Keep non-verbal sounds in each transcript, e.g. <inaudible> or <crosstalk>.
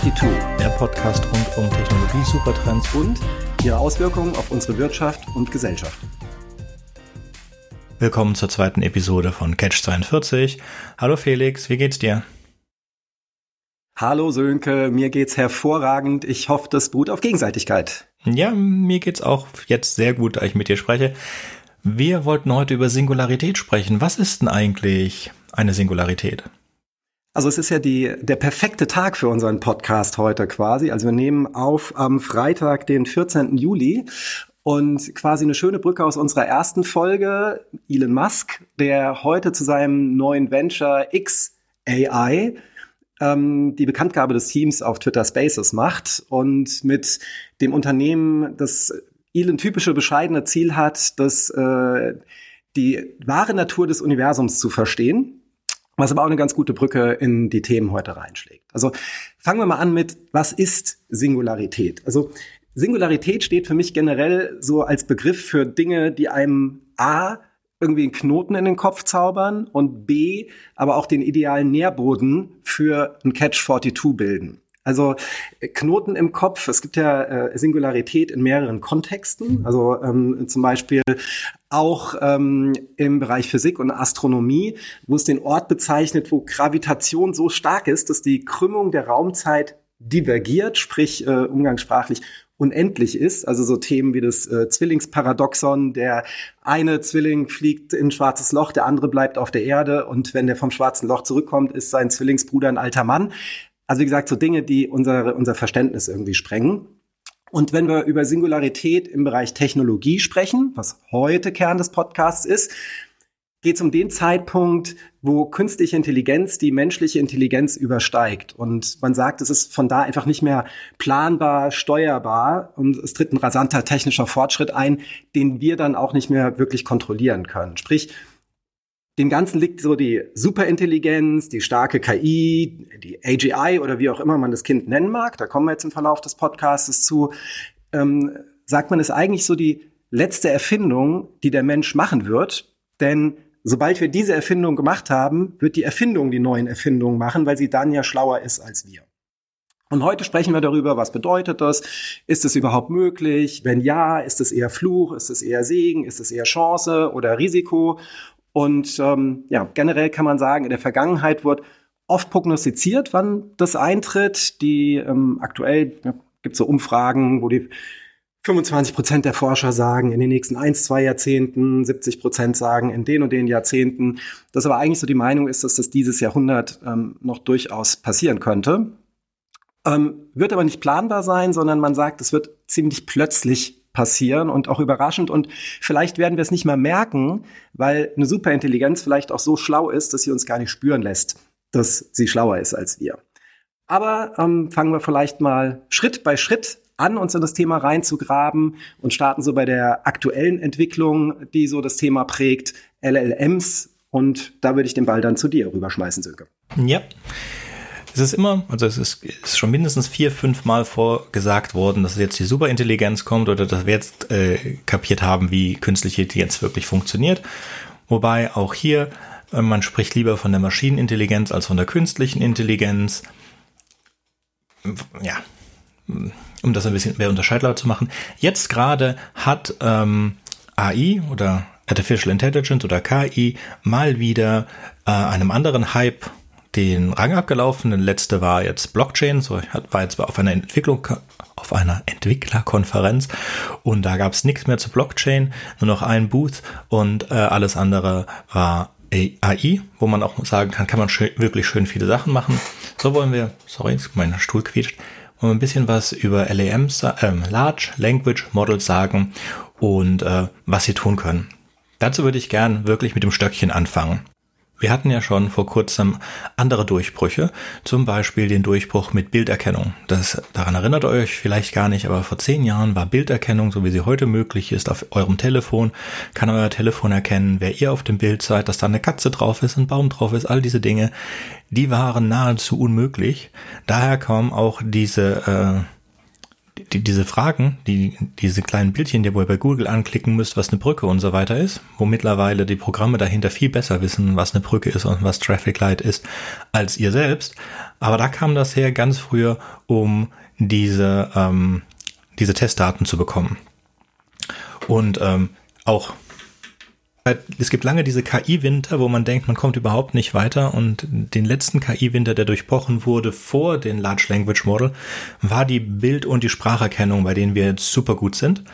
Catch 42, der Podcast rund um Technologie-Supertrends und ihre Auswirkungen auf unsere Wirtschaft und Gesellschaft. Willkommen zur zweiten Episode von Catch 42. Hallo Felix, wie geht's dir? Hallo Sönke, mir geht's hervorragend. Ich hoffe, das beruht auf Gegenseitigkeit. Ja, mir geht's auch jetzt sehr gut, da ich mit dir spreche. Wir wollten heute über Singularität sprechen. Was ist denn eigentlich eine Singularität? Also es ist ja die, der perfekte Tag für unseren Podcast heute quasi. Also wir nehmen auf am Freitag, den 14. Juli und quasi eine schöne Brücke aus unserer ersten Folge. Elon Musk, der heute zu seinem neuen Venture XAI ähm, die Bekanntgabe des Teams auf Twitter Spaces macht und mit dem Unternehmen das Elon typische bescheidene Ziel hat, das äh, die wahre Natur des Universums zu verstehen was aber auch eine ganz gute Brücke in die Themen heute reinschlägt. Also fangen wir mal an mit, was ist Singularität? Also Singularität steht für mich generell so als Begriff für Dinge, die einem A irgendwie einen Knoten in den Kopf zaubern und B aber auch den idealen Nährboden für ein Catch 42 bilden. Also äh, Knoten im Kopf, es gibt ja äh, Singularität in mehreren Kontexten, also ähm, zum Beispiel auch ähm, im Bereich Physik und Astronomie, wo es den Ort bezeichnet, wo Gravitation so stark ist, dass die Krümmung der Raumzeit divergiert, sprich äh, umgangssprachlich unendlich ist. Also so Themen wie das äh, Zwillingsparadoxon, der eine Zwilling fliegt in ein schwarzes Loch, der andere bleibt auf der Erde und wenn der vom schwarzen Loch zurückkommt, ist sein Zwillingsbruder ein alter Mann. Also wie gesagt, so Dinge, die unser, unser Verständnis irgendwie sprengen. Und wenn wir über Singularität im Bereich Technologie sprechen, was heute Kern des Podcasts ist, geht es um den Zeitpunkt, wo künstliche Intelligenz die menschliche Intelligenz übersteigt. Und man sagt, es ist von da einfach nicht mehr planbar, steuerbar und es tritt ein rasanter technischer Fortschritt ein, den wir dann auch nicht mehr wirklich kontrollieren können. Sprich, dem Ganzen liegt so die Superintelligenz, die starke KI, die AGI oder wie auch immer man das Kind nennen mag. Da kommen wir jetzt im Verlauf des Podcasts zu. Ähm, sagt man, ist eigentlich so die letzte Erfindung, die der Mensch machen wird. Denn sobald wir diese Erfindung gemacht haben, wird die Erfindung die neuen Erfindungen machen, weil sie dann ja schlauer ist als wir. Und heute sprechen wir darüber, was bedeutet das? Ist es überhaupt möglich? Wenn ja, ist es eher Fluch? Ist es eher Segen? Ist es eher Chance oder Risiko? Und ähm, ja, generell kann man sagen, in der Vergangenheit wird oft prognostiziert, wann das eintritt. Die ähm, aktuell ja, gibt es so Umfragen, wo die 25 Prozent der Forscher sagen, in den nächsten ein, zwei Jahrzehnten, 70 Prozent sagen, in den und den Jahrzehnten. Das aber eigentlich so die Meinung ist, dass das dieses Jahrhundert ähm, noch durchaus passieren könnte. Ähm, wird aber nicht planbar sein, sondern man sagt, es wird ziemlich plötzlich passieren und auch überraschend. Und vielleicht werden wir es nicht mehr merken, weil eine Superintelligenz vielleicht auch so schlau ist, dass sie uns gar nicht spüren lässt, dass sie schlauer ist als wir. Aber ähm, fangen wir vielleicht mal Schritt bei Schritt an, uns in das Thema reinzugraben und starten so bei der aktuellen Entwicklung, die so das Thema prägt, LLMs. Und da würde ich den Ball dann zu dir rüberschmeißen, Sönke. Ja. Es ist immer, also es ist, ist schon mindestens vier, fünf Mal vorgesagt worden, dass jetzt die Superintelligenz kommt oder dass wir jetzt äh, kapiert haben, wie künstliche Intelligenz wirklich funktioniert. Wobei auch hier, äh, man spricht lieber von der Maschinenintelligenz als von der künstlichen Intelligenz. Ja, um das ein bisschen mehr unterscheidbar zu machen. Jetzt gerade hat ähm, AI oder Artificial Intelligence oder KI mal wieder äh, einem anderen Hype den Rang abgelaufen. Der letzte war jetzt Blockchain, so war jetzt auf einer Entwicklung, auf einer Entwicklerkonferenz und da gab es nichts mehr zu Blockchain, nur noch ein Booth und äh, alles andere war AI, wo man auch sagen kann, kann man schön, wirklich schön viele Sachen machen. So wollen wir, sorry, mein Stuhl quietscht, wollen wir ein bisschen was über LAMs, äh, Large Language Models sagen und äh, was sie tun können. Dazu würde ich gern wirklich mit dem Stöckchen anfangen. Wir hatten ja schon vor kurzem andere Durchbrüche, zum Beispiel den Durchbruch mit Bilderkennung. Das, daran erinnert euch vielleicht gar nicht, aber vor zehn Jahren war Bilderkennung, so wie sie heute möglich ist, auf eurem Telefon, kann euer Telefon erkennen, wer ihr auf dem Bild seid, dass da eine Katze drauf ist, ein Baum drauf ist, all diese Dinge, die waren nahezu unmöglich. Daher kam auch diese, äh, die, diese Fragen, die, diese kleinen Bildchen, die ihr bei Google anklicken müsst, was eine Brücke und so weiter ist, wo mittlerweile die Programme dahinter viel besser wissen, was eine Brücke ist und was Traffic Light ist, als ihr selbst. Aber da kam das her ganz früher, um diese, ähm, diese Testdaten zu bekommen. Und ähm, auch es gibt lange diese KI-Winter, wo man denkt, man kommt überhaupt nicht weiter. Und den letzten KI-Winter, der durchbrochen wurde vor den Large Language Model, war die Bild- und die Spracherkennung, bei denen wir jetzt super gut sind.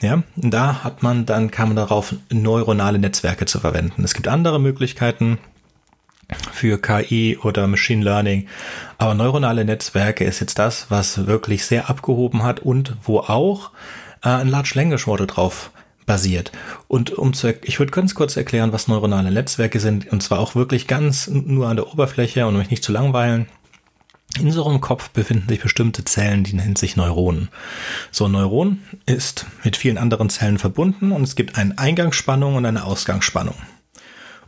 Ja, da hat man dann kam man darauf, neuronale Netzwerke zu verwenden. Es gibt andere Möglichkeiten für KI oder Machine Learning, aber neuronale Netzwerke ist jetzt das, was wirklich sehr abgehoben hat und wo auch äh, ein Large Language Model drauf basiert. Und um zu, ich würde ganz kurz erklären, was neuronale Netzwerke sind, und zwar auch wirklich ganz nur an der Oberfläche und um mich nicht zu langweilen. In unserem Kopf befinden sich bestimmte Zellen, die nennen sich Neuronen. So ein Neuron ist mit vielen anderen Zellen verbunden und es gibt eine Eingangsspannung und eine Ausgangsspannung.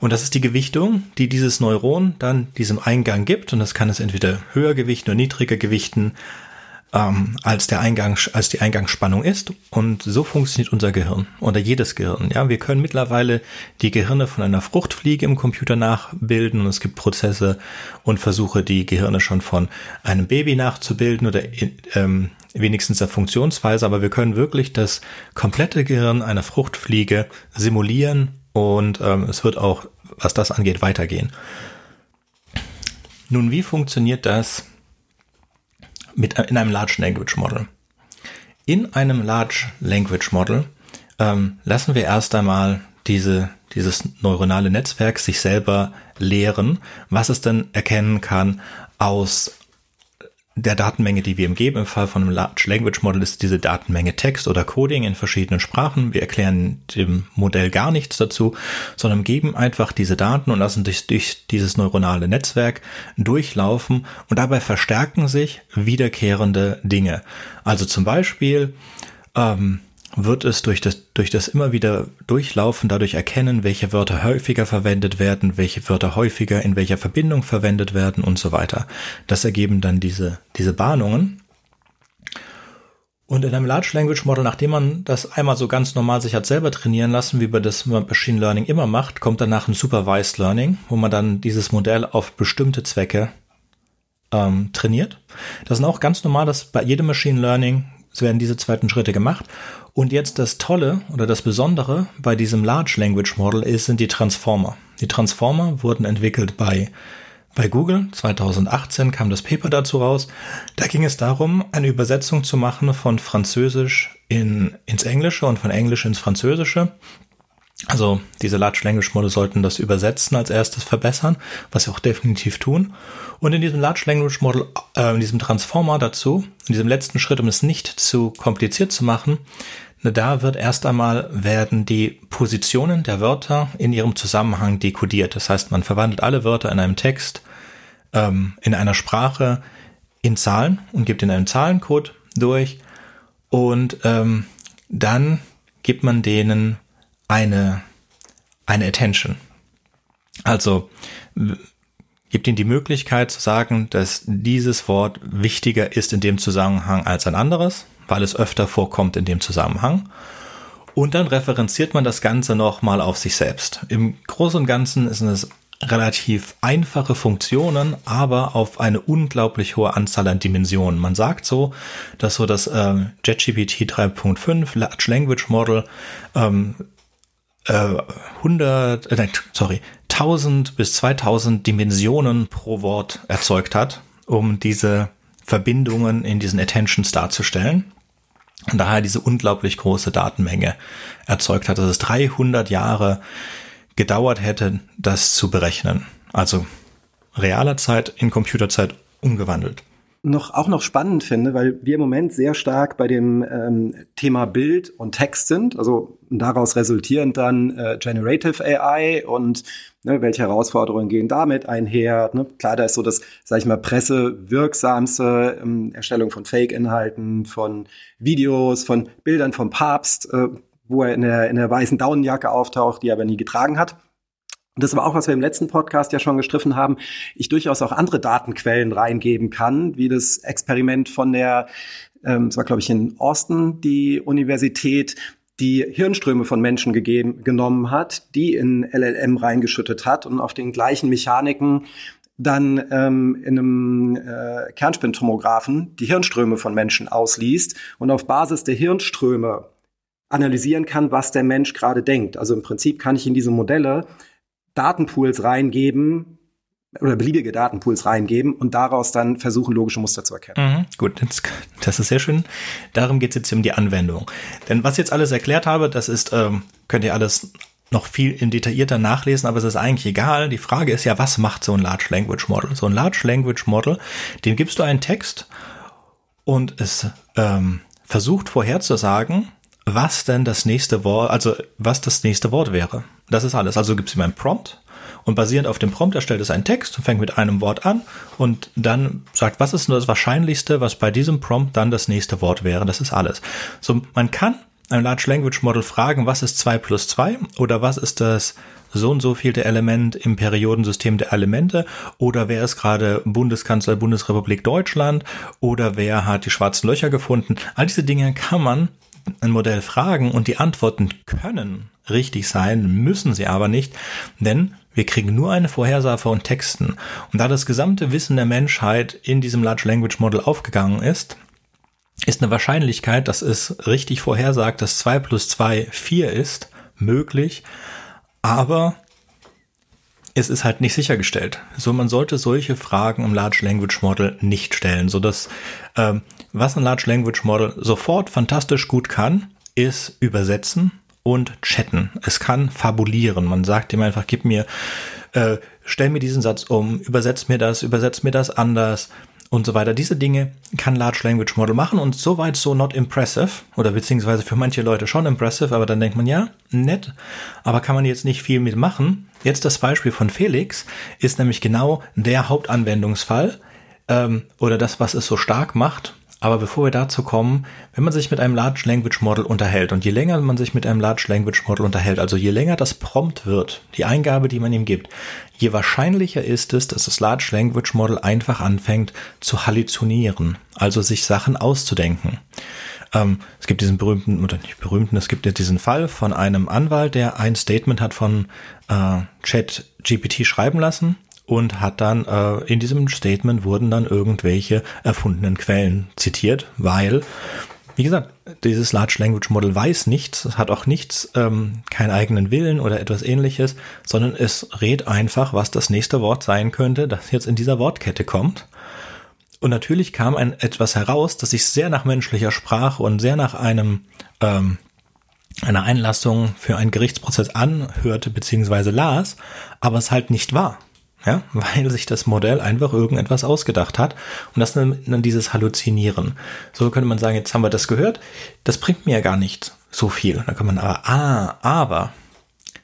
Und das ist die Gewichtung, die dieses Neuron dann diesem Eingang gibt. Und das kann es entweder höher gewichten oder niedriger gewichten, ähm, als der Eingang, als die Eingangsspannung ist. Und so funktioniert unser Gehirn oder jedes Gehirn. Ja, wir können mittlerweile die Gehirne von einer Fruchtfliege im Computer nachbilden und es gibt Prozesse und Versuche, die Gehirne schon von einem Baby nachzubilden oder ähm, wenigstens der Funktionsweise. Aber wir können wirklich das komplette Gehirn einer Fruchtfliege simulieren und ähm, es wird auch, was das angeht, weitergehen. Nun, wie funktioniert das mit, in einem Large Language Model. In einem Large Language Model ähm, lassen wir erst einmal diese, dieses neuronale Netzwerk sich selber lehren, was es denn erkennen kann aus der Datenmenge, die wir ihm geben. Im Fall von einem Large Language Model ist diese Datenmenge Text oder Coding in verschiedenen Sprachen. Wir erklären dem Modell gar nichts dazu, sondern geben einfach diese Daten und lassen durch, durch dieses neuronale Netzwerk durchlaufen und dabei verstärken sich wiederkehrende Dinge. Also zum Beispiel, ähm, wird es durch das, durch das immer wieder Durchlaufen dadurch erkennen, welche Wörter häufiger verwendet werden, welche Wörter häufiger in welcher Verbindung verwendet werden und so weiter. Das ergeben dann diese, diese Bahnungen. Und in einem Large Language Model, nachdem man das einmal so ganz normal sich hat selber trainieren lassen, wie man das Machine Learning immer macht, kommt danach ein Supervised Learning, wo man dann dieses Modell auf bestimmte Zwecke ähm, trainiert. Das ist auch ganz normal, dass bei jedem Machine Learning werden diese zweiten Schritte gemacht und jetzt das Tolle oder das Besondere bei diesem Large Language Model ist, sind die Transformer. Die Transformer wurden entwickelt bei bei Google 2018 kam das Paper dazu raus. Da ging es darum, eine Übersetzung zu machen von Französisch in, ins Englische und von Englisch ins Französische. Also diese Large Language Model sollten das Übersetzen als erstes verbessern, was sie auch definitiv tun. Und in diesem Large Language Model, äh, in diesem Transformer dazu, in diesem letzten Schritt, um es nicht zu kompliziert zu machen, da wird erst einmal werden die Positionen der Wörter in ihrem Zusammenhang dekodiert. Das heißt, man verwandelt alle Wörter in einem Text, ähm, in einer Sprache in Zahlen und gibt in einem Zahlencode durch und ähm, dann gibt man denen eine, eine Attention. Also gibt ihnen die Möglichkeit zu sagen, dass dieses Wort wichtiger ist in dem Zusammenhang als ein anderes weil es öfter vorkommt in dem Zusammenhang. Und dann referenziert man das Ganze nochmal auf sich selbst. Im Großen und Ganzen sind es relativ einfache Funktionen, aber auf eine unglaublich hohe Anzahl an Dimensionen. Man sagt so, dass so das äh, JetGPT 3.5 Large Language Model ähm, äh, 100, äh, sorry, 1000 bis 2000 Dimensionen pro Wort erzeugt hat, um diese Verbindungen in diesen Attentions darzustellen und daher diese unglaublich große Datenmenge erzeugt hat, dass es 300 Jahre gedauert hätte, das zu berechnen. Also realer Zeit in Computerzeit umgewandelt noch auch noch spannend finde, weil wir im Moment sehr stark bei dem ähm, Thema Bild und Text sind, also daraus resultierend dann äh, Generative AI und ne, welche Herausforderungen gehen damit einher. Ne? Klar, da ist so das, sag ich mal, pressewirksamste ähm, Erstellung von Fake-Inhalten, von Videos, von Bildern vom Papst, äh, wo er in der, in der weißen Daunenjacke auftaucht, die er aber nie getragen hat. und das war auch, was wir im letzten Podcast ja schon gestriffen haben, ich durchaus auch andere Datenquellen reingeben kann, wie das Experiment von der, ähm, das war glaube ich in Austin, die Universität, die Hirnströme von Menschen gegeben, genommen hat, die in LLM reingeschüttet hat und auf den gleichen Mechaniken dann ähm, in einem äh, Kernspintomographen die Hirnströme von Menschen ausliest und auf Basis der Hirnströme analysieren kann, was der Mensch gerade denkt. Also im Prinzip kann ich in diese Modelle Datenpools reingeben oder beliebige Datenpools reingeben und daraus dann versuchen, logische Muster zu erkennen. Mhm, gut, das, das, ist sehr schön. Darum geht es jetzt um die Anwendung. Denn was ich jetzt alles erklärt habe, das ist, ähm, könnt ihr alles noch viel in detaillierter nachlesen, aber es ist eigentlich egal. Die Frage ist ja, was macht so ein Large Language Model? So ein Large Language Model, dem gibst du einen Text und es ähm, versucht vorherzusagen, was denn das nächste Wort, also was das nächste Wort wäre. Das ist alles. Also gibt es ihm einen Prompt und basierend auf dem Prompt erstellt es einen Text und fängt mit einem Wort an und dann sagt, was ist nur das Wahrscheinlichste, was bei diesem Prompt dann das nächste Wort wäre. Das ist alles. So, man kann ein Large Language Model fragen, was ist 2 plus 2 oder was ist das so und so vielte Element im Periodensystem der Elemente oder wer ist gerade Bundeskanzler Bundesrepublik Deutschland oder wer hat die schwarzen Löcher gefunden. All diese Dinge kann man ein Modell fragen und die Antworten können richtig sein, müssen sie aber nicht, denn wir kriegen nur eine Vorhersage von Texten. Und da das gesamte Wissen der Menschheit in diesem Large Language Model aufgegangen ist, ist eine Wahrscheinlichkeit, dass es richtig vorhersagt, dass 2 plus 2 4 ist, möglich, aber es ist halt nicht sichergestellt. So, man sollte solche Fragen im Large Language Model nicht stellen, so dass ähm, was ein Large Language Model sofort fantastisch gut kann, ist übersetzen und chatten. Es kann fabulieren. Man sagt ihm einfach, gib mir, äh, stell mir diesen Satz um, übersetz mir das, übersetz mir das anders und so weiter. Diese Dinge kann Large Language Model machen und soweit so not impressive oder beziehungsweise für manche Leute schon impressive, aber dann denkt man ja, nett, aber kann man jetzt nicht viel mitmachen. Jetzt das Beispiel von Felix ist nämlich genau der Hauptanwendungsfall ähm, oder das, was es so stark macht. Aber bevor wir dazu kommen, wenn man sich mit einem Large Language Model unterhält und je länger man sich mit einem Large Language Model unterhält, also je länger das Prompt wird, die Eingabe, die man ihm gibt, je wahrscheinlicher ist es, dass das Large Language Model einfach anfängt zu halluzinieren, also sich Sachen auszudenken. Ähm, es gibt diesen berühmten, oder nicht berühmten, es gibt ja diesen Fall von einem Anwalt, der ein Statement hat von äh, Chat GPT schreiben lassen und hat dann äh, in diesem Statement wurden dann irgendwelche erfundenen Quellen zitiert, weil wie gesagt, dieses Large Language Model weiß nichts, hat auch nichts, ähm, keinen eigenen Willen oder etwas ähnliches, sondern es rät einfach, was das nächste Wort sein könnte, das jetzt in dieser Wortkette kommt. Und natürlich kam ein etwas heraus, das sich sehr nach menschlicher Sprache und sehr nach einem ähm, einer Einlassung für einen Gerichtsprozess anhörte bzw. las, aber es halt nicht war ja, weil sich das Modell einfach irgendetwas ausgedacht hat und das dann, dann dieses Halluzinieren. So könnte man sagen, jetzt haben wir das gehört, das bringt mir ja gar nicht so viel. Da kann man aber, ah, aber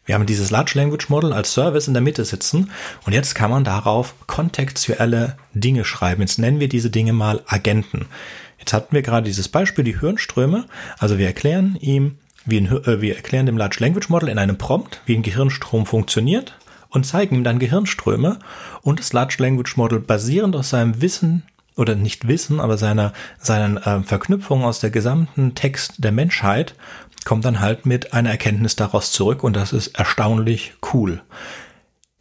wir haben dieses Large Language Model als Service in der Mitte sitzen und jetzt kann man darauf kontextuelle Dinge schreiben. Jetzt nennen wir diese Dinge mal Agenten. Jetzt hatten wir gerade dieses Beispiel, die Hirnströme. Also wir erklären ihm, ein, äh, wir erklären dem Large Language Model in einem Prompt, wie ein Gehirnstrom funktioniert und zeigen ihm dann Gehirnströme und das Large Language Model basierend auf seinem Wissen oder nicht Wissen, aber seiner, seinen äh, Verknüpfungen aus der gesamten Text der Menschheit kommt dann halt mit einer Erkenntnis daraus zurück und das ist erstaunlich cool.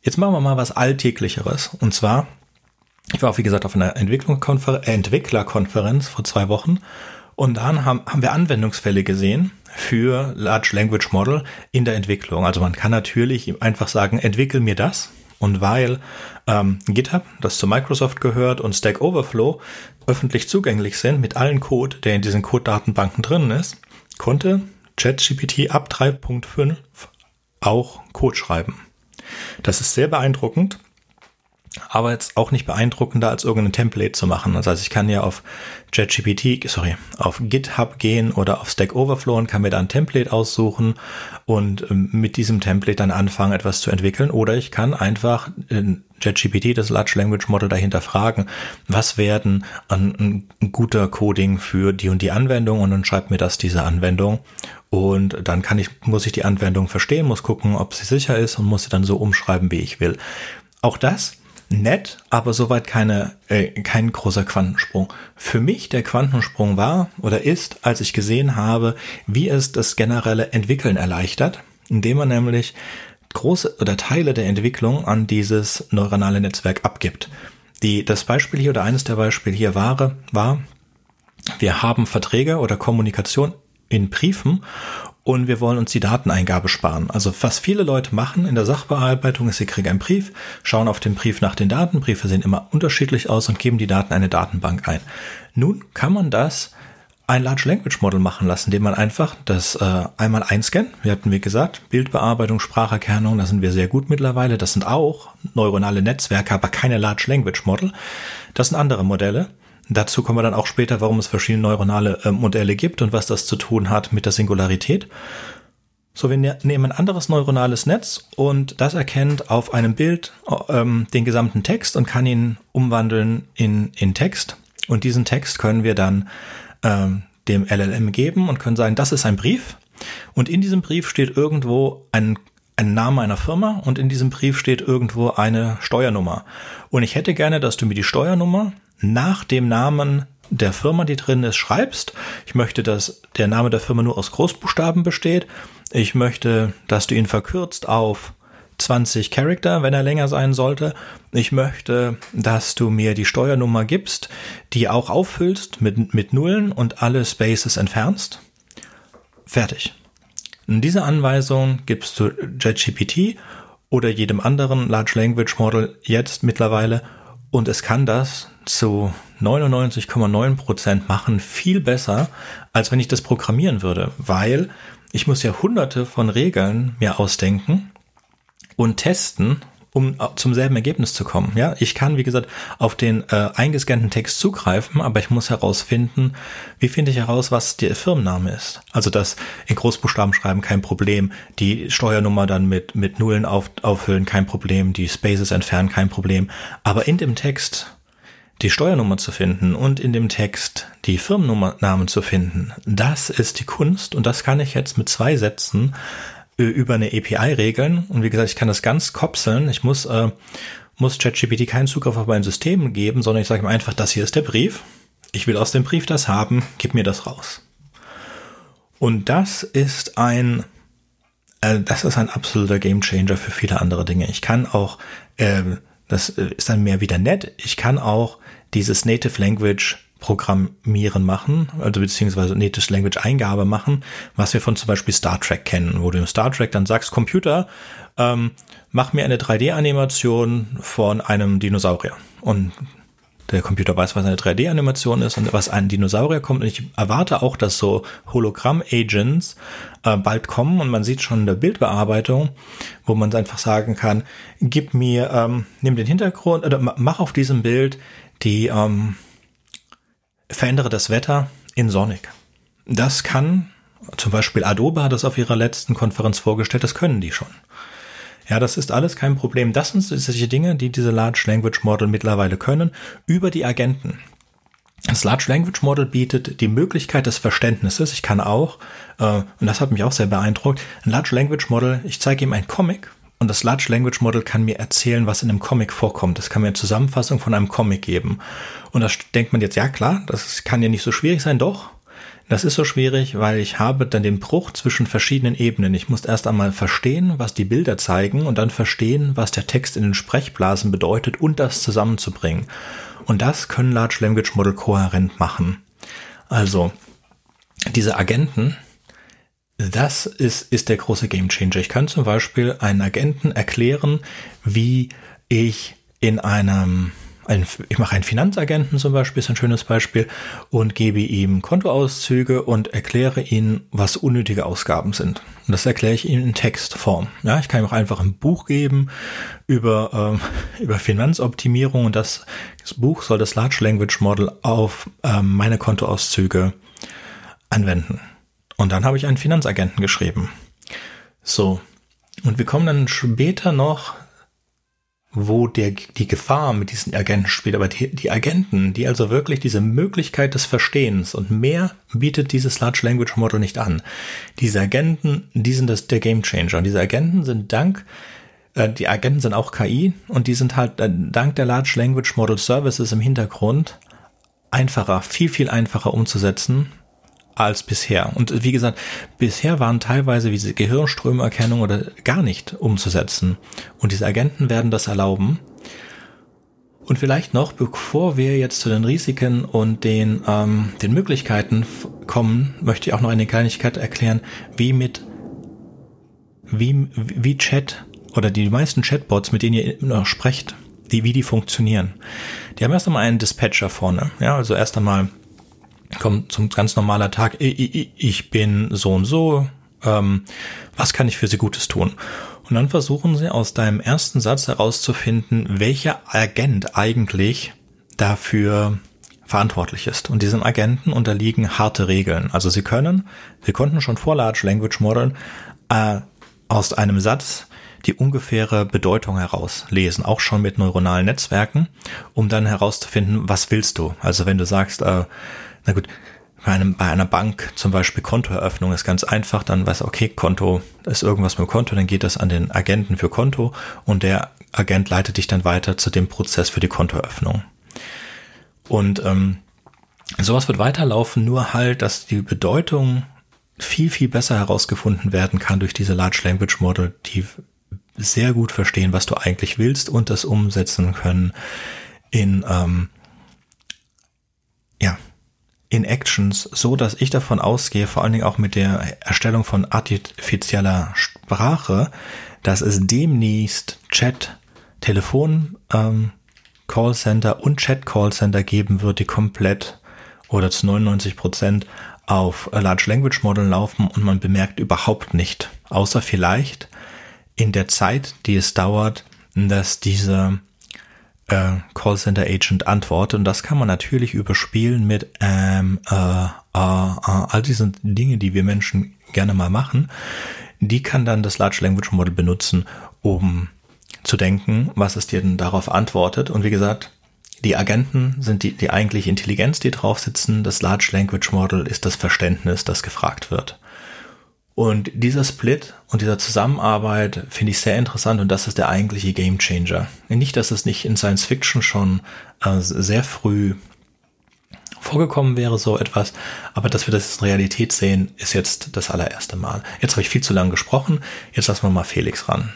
Jetzt machen wir mal was Alltäglicheres und zwar, ich war auch wie gesagt auf einer Entwicklerkonfer äh, Entwicklerkonferenz vor zwei Wochen und dann haben, haben wir Anwendungsfälle gesehen, für Large Language Model in der Entwicklung. Also man kann natürlich einfach sagen, entwickel mir das. Und weil ähm, GitHub, das zu Microsoft gehört, und Stack Overflow öffentlich zugänglich sind mit allen Code, der in diesen Code-Datenbanken drin ist, konnte ChatGPT ab 3.5 auch Code schreiben. Das ist sehr beeindruckend aber jetzt auch nicht beeindruckender als irgendein Template zu machen. Das heißt, ich kann ja auf ChatGPT, sorry, auf GitHub gehen oder auf Stack Overflow und kann mir da ein Template aussuchen und ähm, mit diesem Template dann anfangen, etwas zu entwickeln. Oder ich kann einfach äh, JetGPT, das Large Language Model dahinter fragen, was werden ein, ein guter Coding für die und die Anwendung und dann schreibt mir das diese Anwendung und dann kann ich, muss ich die Anwendung verstehen, muss gucken, ob sie sicher ist und muss sie dann so umschreiben, wie ich will. Auch das nett, aber soweit keine, äh, kein großer Quantensprung. Für mich der Quantensprung war oder ist, als ich gesehen habe, wie es das generelle Entwickeln erleichtert, indem man nämlich große oder Teile der Entwicklung an dieses neuronale Netzwerk abgibt. Die, das Beispiel hier oder eines der Beispiele hier war, war, wir haben Verträge oder Kommunikation in Briefen und wir wollen uns die Dateneingabe sparen. Also was viele Leute machen in der Sachbearbeitung ist, sie kriegen einen Brief, schauen auf den Brief nach den Daten, Briefe sehen immer unterschiedlich aus und geben die Daten in eine Datenbank ein. Nun kann man das ein Large Language Model machen lassen, indem man einfach das äh, einmal einscannt. Wir hatten, wie gesagt, Bildbearbeitung, Spracherkennung, da sind wir sehr gut mittlerweile. Das sind auch neuronale Netzwerke, aber keine Large Language Model. Das sind andere Modelle. Dazu kommen wir dann auch später, warum es verschiedene neuronale äh, Modelle gibt und was das zu tun hat mit der Singularität. So, wir ne-, nehmen ein anderes neuronales Netz und das erkennt auf einem Bild ähm, den gesamten Text und kann ihn umwandeln in, in Text. Und diesen Text können wir dann ähm, dem LLM geben und können sagen, das ist ein Brief. Und in diesem Brief steht irgendwo ein, ein Name einer Firma und in diesem Brief steht irgendwo eine Steuernummer. Und ich hätte gerne, dass du mir die Steuernummer nach dem Namen der Firma, die drin ist, schreibst. Ich möchte, dass der Name der Firma nur aus Großbuchstaben besteht. Ich möchte, dass du ihn verkürzt auf 20 Charakter, wenn er länger sein sollte. Ich möchte, dass du mir die Steuernummer gibst, die auch auffüllst mit, mit Nullen und alle Spaces entfernst. Fertig. In dieser Anweisung gibst du JetGPT oder jedem anderen Large Language Model jetzt mittlerweile und es kann das zu 99,9 Prozent machen, viel besser, als wenn ich das programmieren würde, weil ich muss ja hunderte von Regeln mir ausdenken und testen, um zum selben Ergebnis zu kommen. Ja, ich kann, wie gesagt, auf den äh, eingescannten Text zugreifen, aber ich muss herausfinden, wie finde ich heraus, was der Firmenname ist. Also das in Großbuchstaben schreiben kein Problem, die Steuernummer dann mit mit Nullen auf, auffüllen kein Problem, die Spaces entfernen kein Problem, aber in dem Text die Steuernummer zu finden und in dem Text die Firmennummernamen zu finden, das ist die Kunst und das kann ich jetzt mit zwei Sätzen äh, über eine API regeln. Und wie gesagt, ich kann das ganz kopseln. Ich muss, äh, muss ChatGPT keinen Zugriff auf mein System geben, sondern ich sage ihm einfach, das hier ist der Brief. Ich will aus dem Brief das haben, gib mir das raus. Und das ist ein, äh, das ist ein absoluter Gamechanger für viele andere Dinge. Ich kann auch, äh, das ist dann mehr wieder nett, ich kann auch dieses Native Language Programmieren machen, also beziehungsweise Native Language Eingabe machen, was wir von zum Beispiel Star Trek kennen, wo du im Star Trek dann sagst, Computer, ähm, mach mir eine 3D-Animation von einem Dinosaurier. Und der Computer weiß, was eine 3D-Animation ist und was ein Dinosaurier kommt. Und ich erwarte auch, dass so Hologramm-Agents äh, bald kommen und man sieht schon in der Bildbearbeitung, wo man einfach sagen kann, gib mir, ähm, nimm den Hintergrund oder mach auf diesem Bild die ähm, verändere das Wetter in sonnig. Das kann, zum Beispiel Adobe hat das auf ihrer letzten Konferenz vorgestellt, das können die schon. Ja, das ist alles kein Problem. Das sind solche Dinge, die diese Large Language Model mittlerweile können, über die Agenten. Das Large Language Model bietet die Möglichkeit des Verständnisses. Ich kann auch, äh, und das hat mich auch sehr beeindruckt, ein Large Language Model, ich zeige ihm ein Comic und das Large Language Model kann mir erzählen, was in einem Comic vorkommt. Das kann mir eine Zusammenfassung von einem Comic geben. Und da denkt man jetzt, ja klar, das kann ja nicht so schwierig sein. Doch, das ist so schwierig, weil ich habe dann den Bruch zwischen verschiedenen Ebenen. Ich muss erst einmal verstehen, was die Bilder zeigen und dann verstehen, was der Text in den Sprechblasen bedeutet und das zusammenzubringen. Und das können Large Language Model kohärent machen. Also, diese Agenten, das ist, ist der große Gamechanger. Ich kann zum Beispiel einen Agenten erklären, wie ich in einem ein, ich mache einen Finanzagenten zum Beispiel, ist ein schönes Beispiel, und gebe ihm Kontoauszüge und erkläre ihm, was unnötige Ausgaben sind. Und das erkläre ich ihm in Textform. Ja, ich kann ihm auch einfach ein Buch geben über, ähm, <laughs> über Finanzoptimierung und das, das, Buch soll das Large Language Model auf ähm, meine Kontoauszüge anwenden. Und dann habe ich einen Finanzagenten geschrieben. So. Und wir kommen dann später noch wo der, die Gefahr mit diesen Agenten spielt, aber die, die Agenten, die also wirklich diese Möglichkeit des Verstehens und mehr bietet dieses Large Language Model nicht an. Diese Agenten, die sind das, der Game Changer. Und diese Agenten sind dank, äh, die Agenten sind auch KI und die sind halt äh, dank der Large Language Model Services im Hintergrund einfacher, viel, viel einfacher umzusetzen als bisher. Und wie gesagt, bisher waren teilweise diese Gehirnströmerkennung oder gar nicht umzusetzen. Und diese Agenten werden das erlauben. Und vielleicht noch, bevor wir jetzt zu den Risiken und den, ähm, den Möglichkeiten kommen, möchte ich auch noch eine Kleinigkeit erklären, wie mit, wie, wie Chat oder die meisten Chatbots, mit denen ihr noch sprecht, die, wie die funktionieren. Die haben erst einmal einen Dispatcher vorne. Ja, also erst einmal kommt zum ganz normaler Tag, ich bin so und so, ähm, was kann ich für Sie Gutes tun? Und dann versuchen Sie aus deinem ersten Satz herauszufinden, welcher Agent eigentlich dafür verantwortlich ist. Und diesem Agenten unterliegen harte Regeln. Also Sie können, Sie konnten schon vor Large Language Model äh, aus einem Satz die ungefähre Bedeutung herauslesen, auch schon mit neuronalen Netzwerken, um dann herauszufinden, was willst du? Also wenn du sagst, äh, na gut, bei, einem, bei einer Bank zum Beispiel Kontoeröffnung ist ganz einfach, dann weiß okay, Konto ist irgendwas mit Konto, dann geht das an den Agenten für Konto und der Agent leitet dich dann weiter zu dem Prozess für die Kontoeröffnung. Und ähm, sowas wird weiterlaufen, nur halt, dass die Bedeutung viel, viel besser herausgefunden werden kann durch diese Large Language Model, die sehr gut verstehen, was du eigentlich willst und das umsetzen können in ähm, in Actions, so dass ich davon ausgehe, vor allen Dingen auch mit der Erstellung von artifizieller Sprache, dass es demnächst Chat, Telefon, ähm, Callcenter und Chat Callcenter geben wird, die komplett oder zu 99 Prozent auf Large Language Model laufen und man bemerkt überhaupt nicht, außer vielleicht in der Zeit, die es dauert, dass dieser äh, Callcenter Agent antwortet. Und das kann man natürlich überspielen mit ähm, äh, äh, äh, all diesen Dinge, die wir Menschen gerne mal machen. Die kann dann das Large Language Model benutzen, um zu denken, was es dir denn darauf antwortet. Und wie gesagt, die Agenten sind die, die eigentliche Intelligenz, die drauf sitzen. Das Large Language Model ist das Verständnis, das gefragt wird. Und dieser Split und dieser Zusammenarbeit finde ich sehr interessant und das ist der eigentliche Game Changer. Nicht, dass es nicht in Science Fiction schon äh, sehr früh vorgekommen wäre, so etwas, aber dass wir das in Realität sehen, ist jetzt das allererste Mal. Jetzt habe ich viel zu lange gesprochen, jetzt lassen wir mal Felix ran.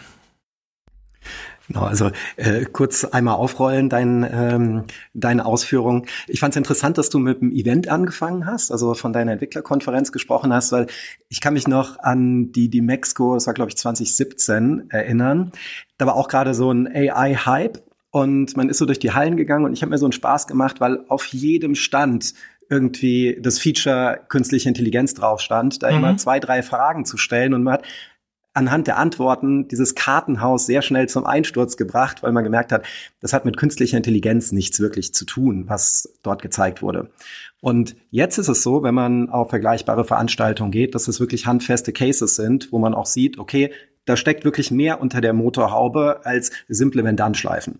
Genau, also äh, kurz einmal aufrollen, dein, ähm, deine Ausführung. Ich fand es interessant, dass du mit dem Event angefangen hast, also von deiner Entwicklerkonferenz gesprochen hast, weil ich kann mich noch an die, die Mexiko, das war glaube ich 2017, erinnern. Da war auch gerade so ein AI-Hype und man ist so durch die Hallen gegangen und ich habe mir so einen Spaß gemacht, weil auf jedem Stand irgendwie das Feature künstliche Intelligenz drauf stand, da mhm. immer zwei, drei Fragen zu stellen und man hat anhand der Antworten dieses Kartenhaus sehr schnell zum Einsturz gebracht, weil man gemerkt hat, das hat mit künstlicher Intelligenz nichts wirklich zu tun, was dort gezeigt wurde. Und jetzt ist es so, wenn man auf vergleichbare Veranstaltungen geht, dass es wirklich handfeste Cases sind, wo man auch sieht, okay, da steckt wirklich mehr unter der Motorhaube als simple Wenn-Dann-Schleifen.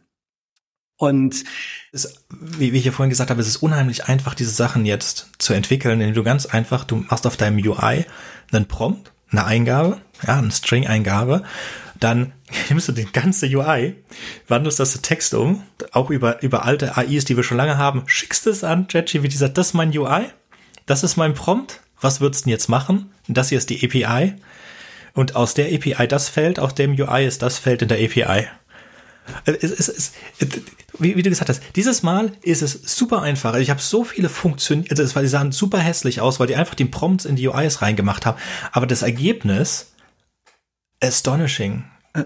Und es, wie, wie ich ja vorhin gesagt habe, es ist unheimlich einfach, diese Sachen jetzt zu entwickeln, indem du ganz einfach, du machst auf deinem UI einen Prompt eine Eingabe, ja, eine String-Eingabe, dann <laughs> nimmst du den ganze UI, wandelst das Text um, auch über, über alte AIs, die wir schon lange haben, schickst es an ChatGPT, sagt, das ist mein UI, das ist mein Prompt, was würdest du denn jetzt machen? Das hier ist die API. Und aus der API das Feld, aus dem UI ist das Feld in der API. Es, es, es, wie, wie, du gesagt hast, dieses Mal ist es super einfach. Also ich habe so viele Funktionen, also es, weil die sahen super hässlich aus, weil die einfach den Prompts in die UIs reingemacht haben. Aber das Ergebnis, astonishing. Äh,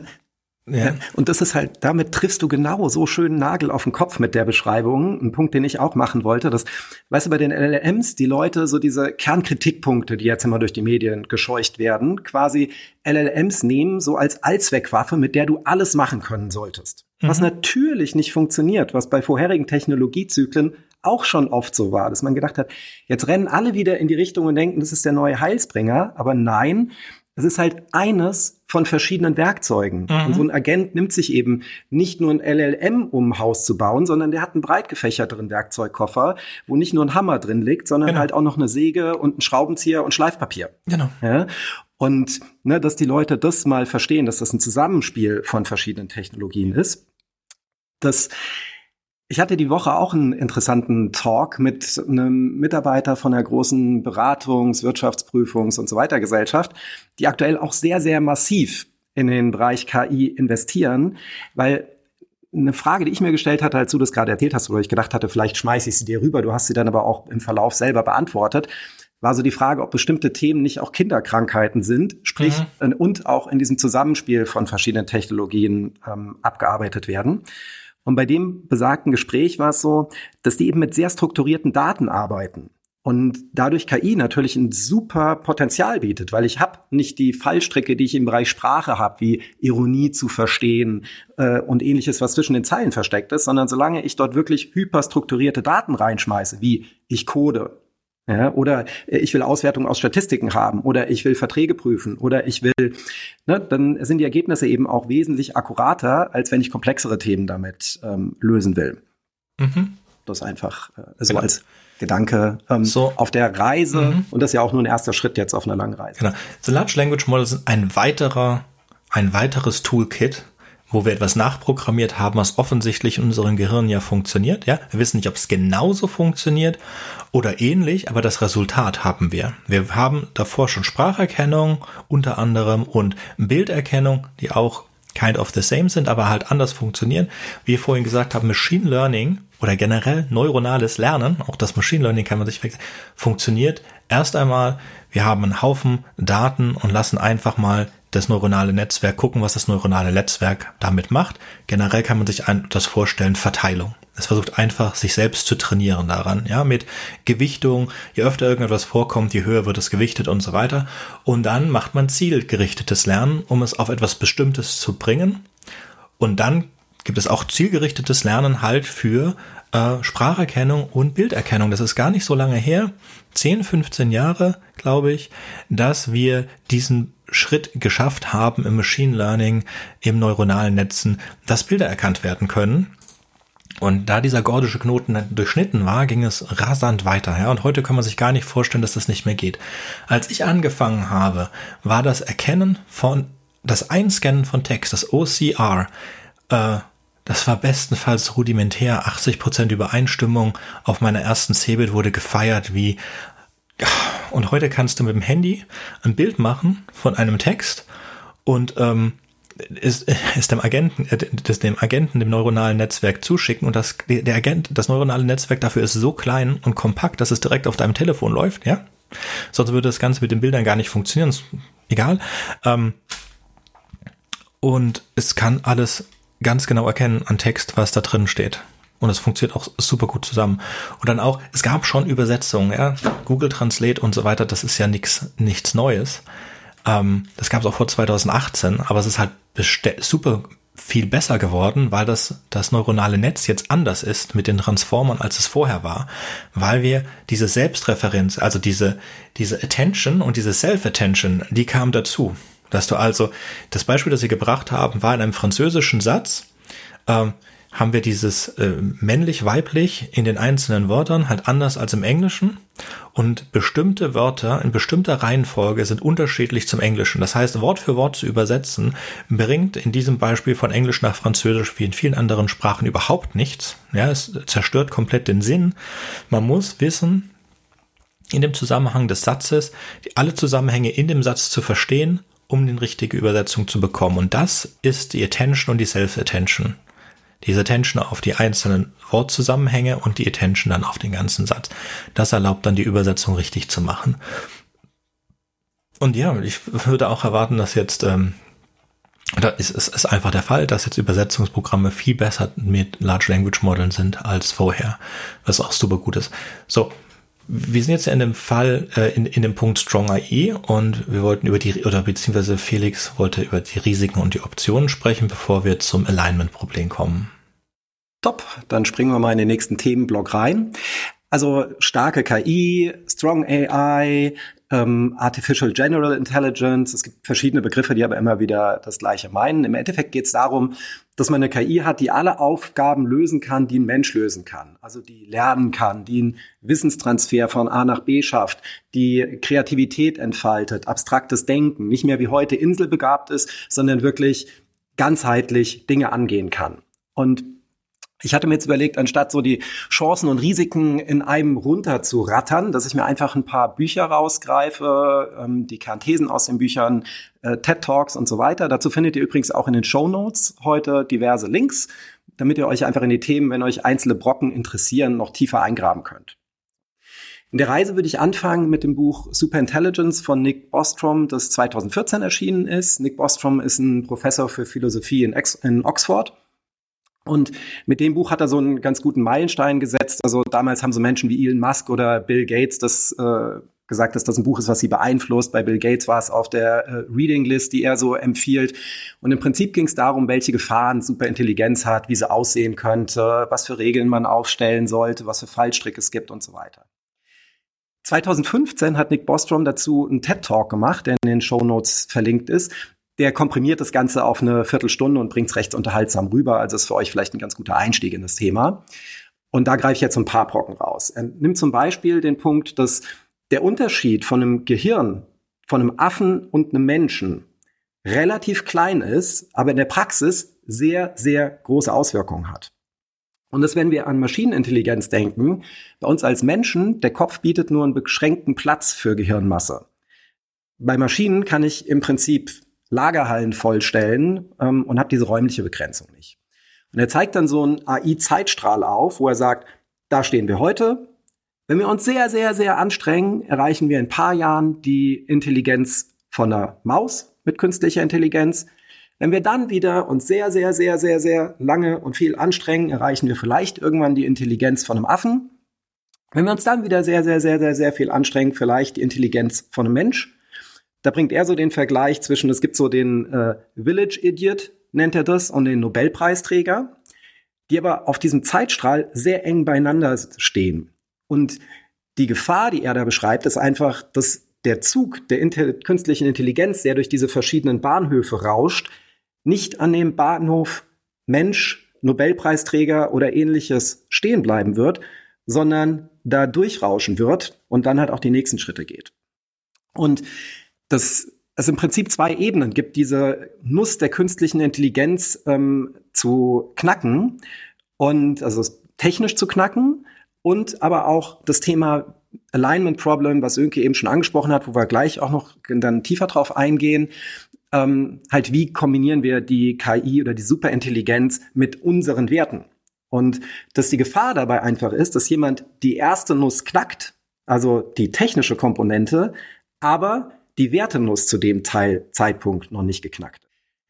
ja. Und das ist halt, damit triffst du genau so schön Nagel auf den Kopf mit der Beschreibung. Ein Punkt, den ich auch machen wollte, dass, weißt du, bei den LLMs, die Leute so diese Kernkritikpunkte, die jetzt immer durch die Medien gescheucht werden, quasi LLMs nehmen so als Allzweckwaffe, mit der du alles machen können solltest. Mhm. Was natürlich nicht funktioniert, was bei vorherigen Technologiezyklen auch schon oft so war, dass man gedacht hat, jetzt rennen alle wieder in die Richtung und denken, das ist der neue Heilsbringer. Aber nein, Es ist halt eines von verschiedenen Werkzeugen. Mhm. Und so ein Agent nimmt sich eben nicht nur ein LLM, um ein Haus zu bauen, sondern der hat einen breit gefächerteren Werkzeugkoffer, wo nicht nur ein Hammer drin liegt, sondern genau. halt auch noch eine Säge und ein Schraubenzieher und Schleifpapier. Genau. Ja? Und ne, dass die Leute das mal verstehen, dass das ein Zusammenspiel von verschiedenen Technologien ist. Das ich hatte die Woche auch einen interessanten Talk mit einem Mitarbeiter von einer großen Beratungs-, Wirtschaftsprüfungs- und so weiter Gesellschaft, die aktuell auch sehr, sehr massiv in den Bereich KI investieren, weil eine Frage, die ich mir gestellt hatte, als du das gerade erzählt hast, oder ich gedacht hatte, vielleicht schmeiße ich sie dir rüber, du hast sie dann aber auch im Verlauf selber beantwortet, war so die Frage, ob bestimmte Themen nicht auch Kinderkrankheiten sind, sprich mhm. und auch in diesem Zusammenspiel von verschiedenen Technologien ähm, abgearbeitet werden. Und bei dem besagten Gespräch war es so, dass die eben mit sehr strukturierten Daten arbeiten. Und dadurch KI natürlich ein super Potenzial bietet, weil ich habe nicht die Fallstricke, die ich im Bereich Sprache habe, wie Ironie zu verstehen äh, und ähnliches, was zwischen den Zeilen versteckt ist, sondern solange ich dort wirklich hyperstrukturierte Daten reinschmeiße, wie ich code, ja, oder ich will Auswertungen aus Statistiken haben oder ich will Verträge prüfen oder ich will, ne, dann sind die Ergebnisse eben auch wesentlich akkurater, als wenn ich komplexere Themen damit ähm, lösen will. Mhm. Das einfach äh, so genau. als Gedanke ähm, so. auf der Reise mhm. und das ist ja auch nur ein erster Schritt jetzt auf einer langen Reise. Genau. The Large Language Models sind ein weiterer, ein weiteres Toolkit, wo wir etwas nachprogrammiert haben, was offensichtlich in unserem Gehirn ja funktioniert. Ja, wir wissen nicht, ob es genauso funktioniert oder ähnlich, aber das Resultat haben wir. Wir haben davor schon Spracherkennung unter anderem und Bilderkennung, die auch kind of the same sind, aber halt anders funktionieren. Wie wir vorhin gesagt haben, Machine Learning oder generell neuronales Lernen, auch das Machine Learning kann man sich wechseln, funktioniert erst einmal, wir haben einen Haufen Daten und lassen einfach mal das neuronale Netzwerk gucken, was das neuronale Netzwerk damit macht. Generell kann man sich das vorstellen, Verteilung. Es versucht einfach, sich selbst zu trainieren daran, ja, mit Gewichtung. Je öfter irgendetwas vorkommt, je höher wird es gewichtet und so weiter. Und dann macht man zielgerichtetes Lernen, um es auf etwas Bestimmtes zu bringen. Und dann gibt es auch zielgerichtetes Lernen halt für äh, Spracherkennung und Bilderkennung. Das ist gar nicht so lange her, 10, 15 Jahre, glaube ich, dass wir diesen Schritt geschafft haben im Machine Learning, im neuronalen Netzen, dass Bilder erkannt werden können. Und da dieser gordische Knoten durchschnitten war, ging es rasant weiter. Ja? Und heute kann man sich gar nicht vorstellen, dass das nicht mehr geht. Als ich angefangen habe, war das Erkennen von, das Einscannen von Text, das OCR, äh, das war bestenfalls rudimentär. 80% Übereinstimmung auf meiner ersten Cebit wurde gefeiert wie und heute kannst du mit dem Handy ein Bild machen von einem Text und ähm, ist, ist <laughs> dem Agenten, äh, das dem Agenten dem neuronalen Netzwerk zuschicken und das der Agent, das neuronale Netzwerk dafür ist so klein und kompakt, dass es direkt auf deinem Telefon läuft, ja. Sonst würde das Ganze mit den Bildern gar nicht funktionieren. Ist egal. Ähm, und es kann alles ganz genau erkennen an Text, was da drin steht. Und es funktioniert auch super gut zusammen. Und dann auch, es gab schon Übersetzungen, ja. Google Translate und so weiter, das ist ja nichts, nichts Neues. Ähm, das gab es auch vor 2018, aber es ist halt super viel besser geworden, weil das, das neuronale Netz jetzt anders ist mit den Transformern, als es vorher war, weil wir diese Selbstreferenz, also diese, diese Attention und diese Self-Attention, die kam dazu. Dass du also, das Beispiel, das sie gebracht haben, war in einem französischen Satz, ähm, haben wir dieses äh, männlich-weiblich in den einzelnen Wörtern halt anders als im Englischen und bestimmte Wörter in bestimmter Reihenfolge sind unterschiedlich zum Englischen. Das heißt, Wort für Wort zu übersetzen bringt in diesem Beispiel von Englisch nach Französisch wie in vielen anderen Sprachen überhaupt nichts. Ja, es zerstört komplett den Sinn. Man muss wissen, in dem Zusammenhang des Satzes, alle Zusammenhänge in dem Satz zu verstehen, um die richtige Übersetzung zu bekommen. Und das ist die Attention und die Self-Attention diese Attention auf die einzelnen Wortzusammenhänge und die Attention dann auf den ganzen Satz. Das erlaubt dann die Übersetzung richtig zu machen. Und ja, ich würde auch erwarten, dass jetzt, ähm, da ist es ist einfach der Fall, dass jetzt Übersetzungsprogramme viel besser mit Large Language Modellen sind als vorher, was auch super gut ist. So, wir sind jetzt in dem Fall, äh, in, in dem Punkt Strong AI und wir wollten über die, oder beziehungsweise Felix wollte über die Risiken und die Optionen sprechen, bevor wir zum Alignment-Problem kommen. Top, dann springen wir mal in den nächsten Themenblock rein. Also starke KI, Strong AI, ähm, Artificial General Intelligence. Es gibt verschiedene Begriffe, die aber immer wieder das Gleiche meinen. Im Endeffekt geht es darum, dass man eine KI hat, die alle Aufgaben lösen kann, die ein Mensch lösen kann. Also die lernen kann, die einen Wissenstransfer von A nach B schafft, die Kreativität entfaltet, abstraktes Denken, nicht mehr wie heute inselbegabt ist, sondern wirklich ganzheitlich Dinge angehen kann. Und ich hatte mir jetzt überlegt, anstatt so die Chancen und Risiken in einem runter zu rattern, dass ich mir einfach ein paar Bücher rausgreife, ähm, die Kernthesen aus den Büchern, äh, TED Talks und so weiter. Dazu findet ihr übrigens auch in den Show Notes heute diverse Links, damit ihr euch einfach in die Themen, wenn euch einzelne Brocken interessieren, noch tiefer eingraben könnt. In der Reise würde ich anfangen mit dem Buch Superintelligence von Nick Bostrom, das 2014 erschienen ist. Nick Bostrom ist ein Professor für Philosophie in, Ex in Oxford und mit dem Buch hat er so einen ganz guten Meilenstein gesetzt. Also damals haben so Menschen wie Elon Musk oder Bill Gates das äh, gesagt, dass das ein Buch ist, was sie beeinflusst. Bei Bill Gates war es auf der äh, Reading List, die er so empfiehlt. Und im Prinzip ging es darum, welche Gefahren Superintelligenz hat, wie sie aussehen könnte, was für Regeln man aufstellen sollte, was für Fallstricke es gibt und so weiter. 2015 hat Nick Bostrom dazu einen TED Talk gemacht, der in den Show Notes verlinkt ist der komprimiert das Ganze auf eine Viertelstunde und bringt es recht unterhaltsam rüber. Also ist für euch vielleicht ein ganz guter Einstieg in das Thema. Und da greife ich jetzt ein paar Brocken raus. Er nimmt zum Beispiel den Punkt, dass der Unterschied von einem Gehirn, von einem Affen und einem Menschen relativ klein ist, aber in der Praxis sehr, sehr große Auswirkungen hat. Und das, wenn wir an Maschinenintelligenz denken, bei uns als Menschen, der Kopf bietet nur einen beschränkten Platz für Gehirnmasse. Bei Maschinen kann ich im Prinzip Lagerhallen vollstellen ähm, und habe diese räumliche Begrenzung nicht. Und er zeigt dann so einen AI-Zeitstrahl auf, wo er sagt, da stehen wir heute. Wenn wir uns sehr, sehr, sehr anstrengen, erreichen wir in ein paar Jahren die Intelligenz von einer Maus mit künstlicher Intelligenz. Wenn wir dann wieder uns sehr, sehr, sehr, sehr, sehr lange und viel anstrengen, erreichen wir vielleicht irgendwann die Intelligenz von einem Affen. Wenn wir uns dann wieder sehr, sehr, sehr, sehr, sehr viel anstrengen, vielleicht die Intelligenz von einem Mensch. Da bringt er so den Vergleich zwischen, es gibt so den äh, Village Idiot, nennt er das, und den Nobelpreisträger, die aber auf diesem Zeitstrahl sehr eng beieinander stehen. Und die Gefahr, die er da beschreibt, ist einfach, dass der Zug der Intel künstlichen Intelligenz, der durch diese verschiedenen Bahnhöfe rauscht, nicht an dem Bahnhof Mensch, Nobelpreisträger oder ähnliches stehen bleiben wird, sondern da durchrauschen wird und dann halt auch die nächsten Schritte geht. Und dass es im Prinzip zwei Ebenen gibt, diese Nuss der künstlichen Intelligenz ähm, zu knacken und also technisch zu knacken und aber auch das Thema Alignment Problem, was Önke eben schon angesprochen hat, wo wir gleich auch noch dann tiefer drauf eingehen. Ähm, halt, wie kombinieren wir die KI oder die Superintelligenz mit unseren Werten? Und dass die Gefahr dabei einfach ist, dass jemand die erste Nuss knackt, also die technische Komponente, aber die Wertenuss zu dem Teil Zeitpunkt noch nicht geknackt.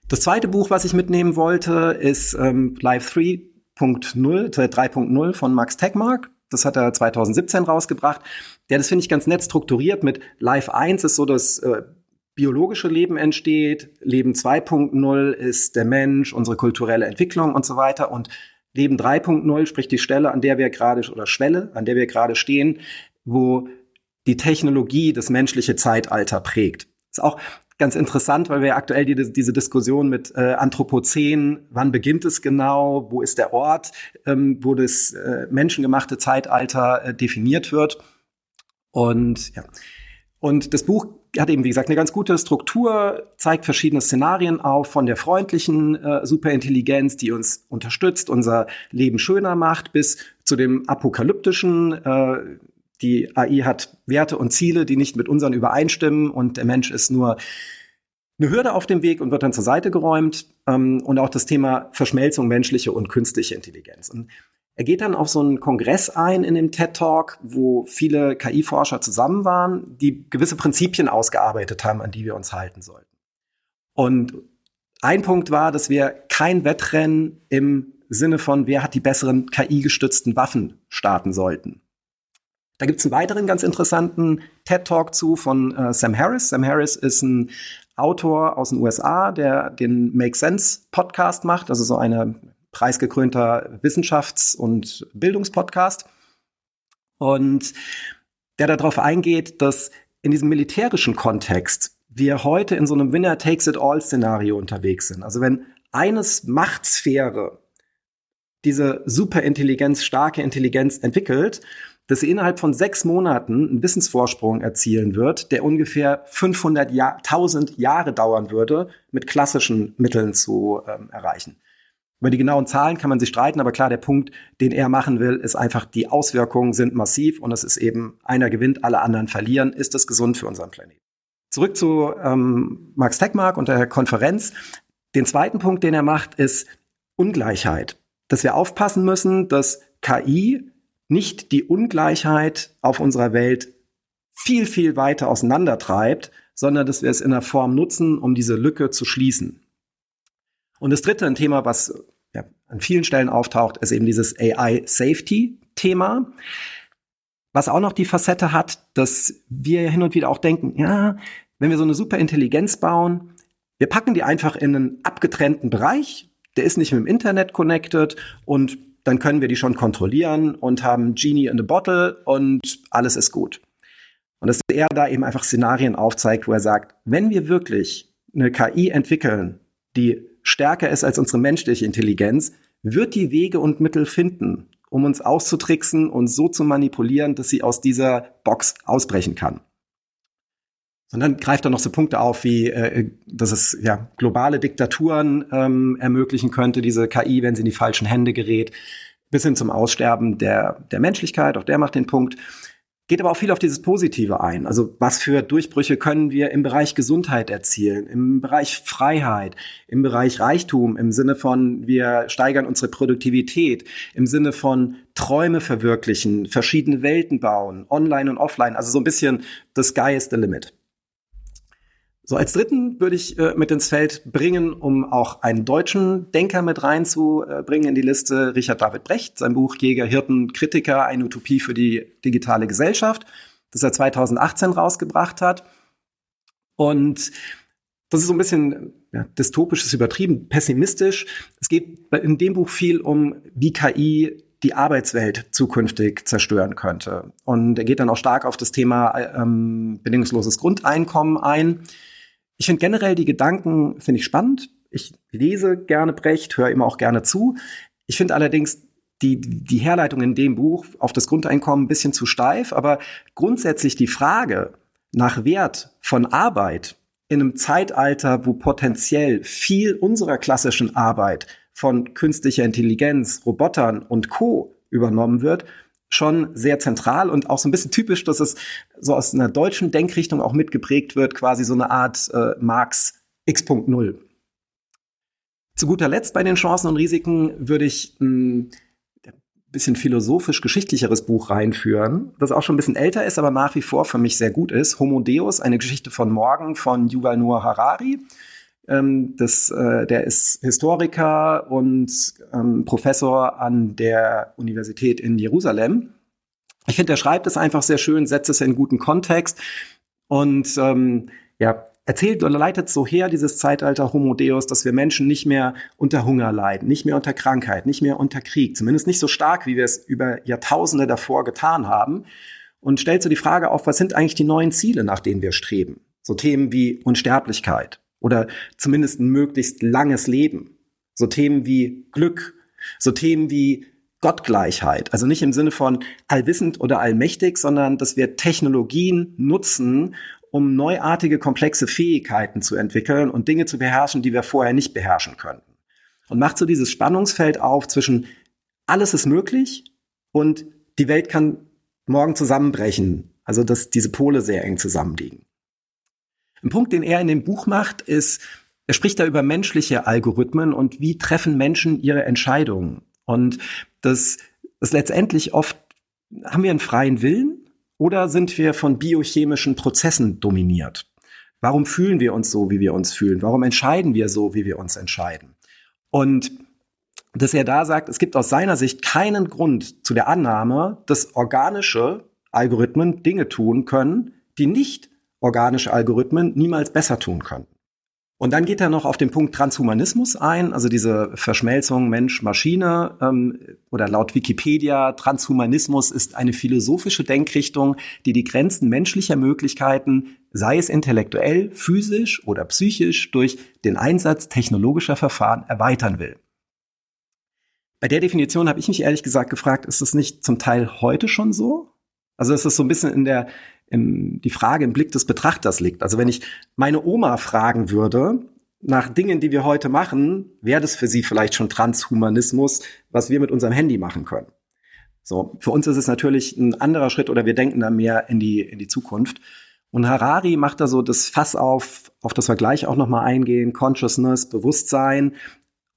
Das zweite Buch, was ich mitnehmen wollte, ist ähm, Live 3.0, 3.0 von Max Tegmark. Das hat er 2017 rausgebracht. Der, das finde ich ganz nett strukturiert mit Live 1 ist so das äh, biologische Leben entsteht, Leben 2.0 ist der Mensch, unsere kulturelle Entwicklung und so weiter und Leben 3.0 sprich die Stelle, an der wir gerade oder Schwelle, an der wir gerade stehen, wo die Technologie das menschliche Zeitalter prägt. Ist auch ganz interessant, weil wir aktuell die, diese Diskussion mit äh, Anthropozän, wann beginnt es genau, wo ist der Ort, ähm, wo das äh, menschengemachte Zeitalter äh, definiert wird. Und ja. Und das Buch hat eben, wie gesagt, eine ganz gute Struktur, zeigt verschiedene Szenarien auf, von der freundlichen äh, Superintelligenz, die uns unterstützt, unser Leben schöner macht, bis zu dem apokalyptischen, äh, die AI hat Werte und Ziele, die nicht mit unseren übereinstimmen und der Mensch ist nur eine Hürde auf dem Weg und wird dann zur Seite geräumt. Ähm, und auch das Thema Verschmelzung menschliche und künstliche Intelligenz. Und er geht dann auf so einen Kongress ein in dem TED Talk, wo viele KI-Forscher zusammen waren, die gewisse Prinzipien ausgearbeitet haben, an die wir uns halten sollten. Und ein Punkt war, dass wir kein Wettrennen im Sinne von, wer hat die besseren KI-gestützten Waffen starten sollten. Da gibt's einen weiteren ganz interessanten TED-Talk zu von äh, Sam Harris. Sam Harris ist ein Autor aus den USA, der den Make Sense Podcast macht, also so eine preisgekrönter Wissenschafts- und Bildungspodcast. Und der darauf eingeht, dass in diesem militärischen Kontext wir heute in so einem Winner-Takes-it-all-Szenario unterwegs sind. Also wenn eines Machtsphäre diese Superintelligenz, starke Intelligenz entwickelt, dass sie innerhalb von sechs Monaten einen Wissensvorsprung erzielen wird, der ungefähr 500 Jahr, 1000 Jahre dauern würde, mit klassischen Mitteln zu ähm, erreichen. Über die genauen Zahlen kann man sich streiten, aber klar, der Punkt, den er machen will, ist einfach, die Auswirkungen sind massiv und es ist eben, einer gewinnt, alle anderen verlieren. Ist das gesund für unseren Planeten? Zurück zu ähm, Max Tegmark und der Konferenz. Den zweiten Punkt, den er macht, ist Ungleichheit. Dass wir aufpassen müssen, dass KI nicht die Ungleichheit auf unserer Welt viel, viel weiter auseinandertreibt, sondern dass wir es in einer Form nutzen, um diese Lücke zu schließen. Und das dritte, ein Thema, was ja, an vielen Stellen auftaucht, ist eben dieses AI-Safety-Thema, was auch noch die Facette hat, dass wir hin und wieder auch denken, ja, wenn wir so eine super Intelligenz bauen, wir packen die einfach in einen abgetrennten Bereich, der ist nicht mit dem Internet connected und dann können wir die schon kontrollieren und haben Genie in the Bottle und alles ist gut. Und dass er da eben einfach Szenarien aufzeigt, wo er sagt, wenn wir wirklich eine KI entwickeln, die stärker ist als unsere menschliche Intelligenz, wird die Wege und Mittel finden, um uns auszutricksen und so zu manipulieren, dass sie aus dieser Box ausbrechen kann. Dann greift er noch so Punkte auf, wie äh, dass es ja globale Diktaturen ähm, ermöglichen könnte, diese KI, wenn sie in die falschen Hände gerät, bis hin zum Aussterben der, der Menschlichkeit, auch der macht den Punkt. Geht aber auch viel auf dieses Positive ein. Also was für Durchbrüche können wir im Bereich Gesundheit erzielen, im Bereich Freiheit, im Bereich Reichtum, im Sinne von wir steigern unsere Produktivität, im Sinne von Träume verwirklichen, verschiedene Welten bauen, online und offline. Also so ein bisschen the sky is the limit. So, als dritten würde ich äh, mit ins Feld bringen, um auch einen deutschen Denker mit reinzubringen in die Liste, Richard David Brecht, sein Buch Jäger, Hirten, Kritiker, eine Utopie für die digitale Gesellschaft, das er 2018 rausgebracht hat. Und das ist so ein bisschen ja, dystopisch, ist übertrieben, pessimistisch. Es geht in dem Buch viel um, wie KI die Arbeitswelt zukünftig zerstören könnte. Und er geht dann auch stark auf das Thema ähm, bedingungsloses Grundeinkommen ein. Ich finde generell die Gedanken, finde ich spannend. Ich lese gerne Brecht, höre immer auch gerne zu. Ich finde allerdings die, die Herleitung in dem Buch auf das Grundeinkommen ein bisschen zu steif, aber grundsätzlich die Frage nach Wert von Arbeit in einem Zeitalter, wo potenziell viel unserer klassischen Arbeit von künstlicher Intelligenz, Robotern und Co übernommen wird, schon sehr zentral und auch so ein bisschen typisch, dass es so aus einer deutschen Denkrichtung auch mitgeprägt wird, quasi so eine Art äh, Marx X.0. Zu guter Letzt bei den Chancen und Risiken würde ich ein bisschen philosophisch-geschichtlicheres Buch reinführen, das auch schon ein bisschen älter ist, aber nach wie vor für mich sehr gut ist. Homo Deus, eine Geschichte von morgen von Yuval Noah Harari. Ähm, das, äh, der ist Historiker und ähm, Professor an der Universität in Jerusalem. Ich finde, er schreibt es einfach sehr schön, setzt es in guten Kontext und ähm, ja, erzählt oder leitet so her, dieses Zeitalter Homo Deus, dass wir Menschen nicht mehr unter Hunger leiden, nicht mehr unter Krankheit, nicht mehr unter Krieg, zumindest nicht so stark, wie wir es über Jahrtausende davor getan haben. Und stellt so die Frage auf, was sind eigentlich die neuen Ziele, nach denen wir streben? So Themen wie Unsterblichkeit, oder zumindest ein möglichst langes Leben. So Themen wie Glück, so Themen wie Gottgleichheit. Also nicht im Sinne von allwissend oder allmächtig, sondern dass wir Technologien nutzen, um neuartige, komplexe Fähigkeiten zu entwickeln und Dinge zu beherrschen, die wir vorher nicht beherrschen könnten. Und macht so dieses Spannungsfeld auf zwischen alles ist möglich und die Welt kann morgen zusammenbrechen. Also dass diese Pole sehr eng zusammenliegen. Ein Punkt, den er in dem Buch macht, ist, er spricht da über menschliche Algorithmen und wie treffen Menschen ihre Entscheidungen. Und das ist letztendlich oft, haben wir einen freien Willen oder sind wir von biochemischen Prozessen dominiert? Warum fühlen wir uns so, wie wir uns fühlen? Warum entscheiden wir so, wie wir uns entscheiden? Und dass er da sagt, es gibt aus seiner Sicht keinen Grund zu der Annahme, dass organische Algorithmen Dinge tun können, die nicht organische Algorithmen niemals besser tun können. Und dann geht er noch auf den Punkt Transhumanismus ein, also diese Verschmelzung Mensch-Maschine ähm, oder laut Wikipedia, Transhumanismus ist eine philosophische Denkrichtung, die die Grenzen menschlicher Möglichkeiten, sei es intellektuell, physisch oder psychisch, durch den Einsatz technologischer Verfahren erweitern will. Bei der Definition habe ich mich ehrlich gesagt gefragt, ist es nicht zum Teil heute schon so? Also ist es so ein bisschen in der im, die Frage im Blick des Betrachters liegt. Also wenn ich meine Oma fragen würde, nach Dingen, die wir heute machen, wäre das für sie vielleicht schon Transhumanismus, was wir mit unserem Handy machen können. So, für uns ist es natürlich ein anderer Schritt oder wir denken da mehr in die, in die Zukunft. Und Harari macht da so das Fass auf, auf das wir gleich auch nochmal eingehen, Consciousness, Bewusstsein,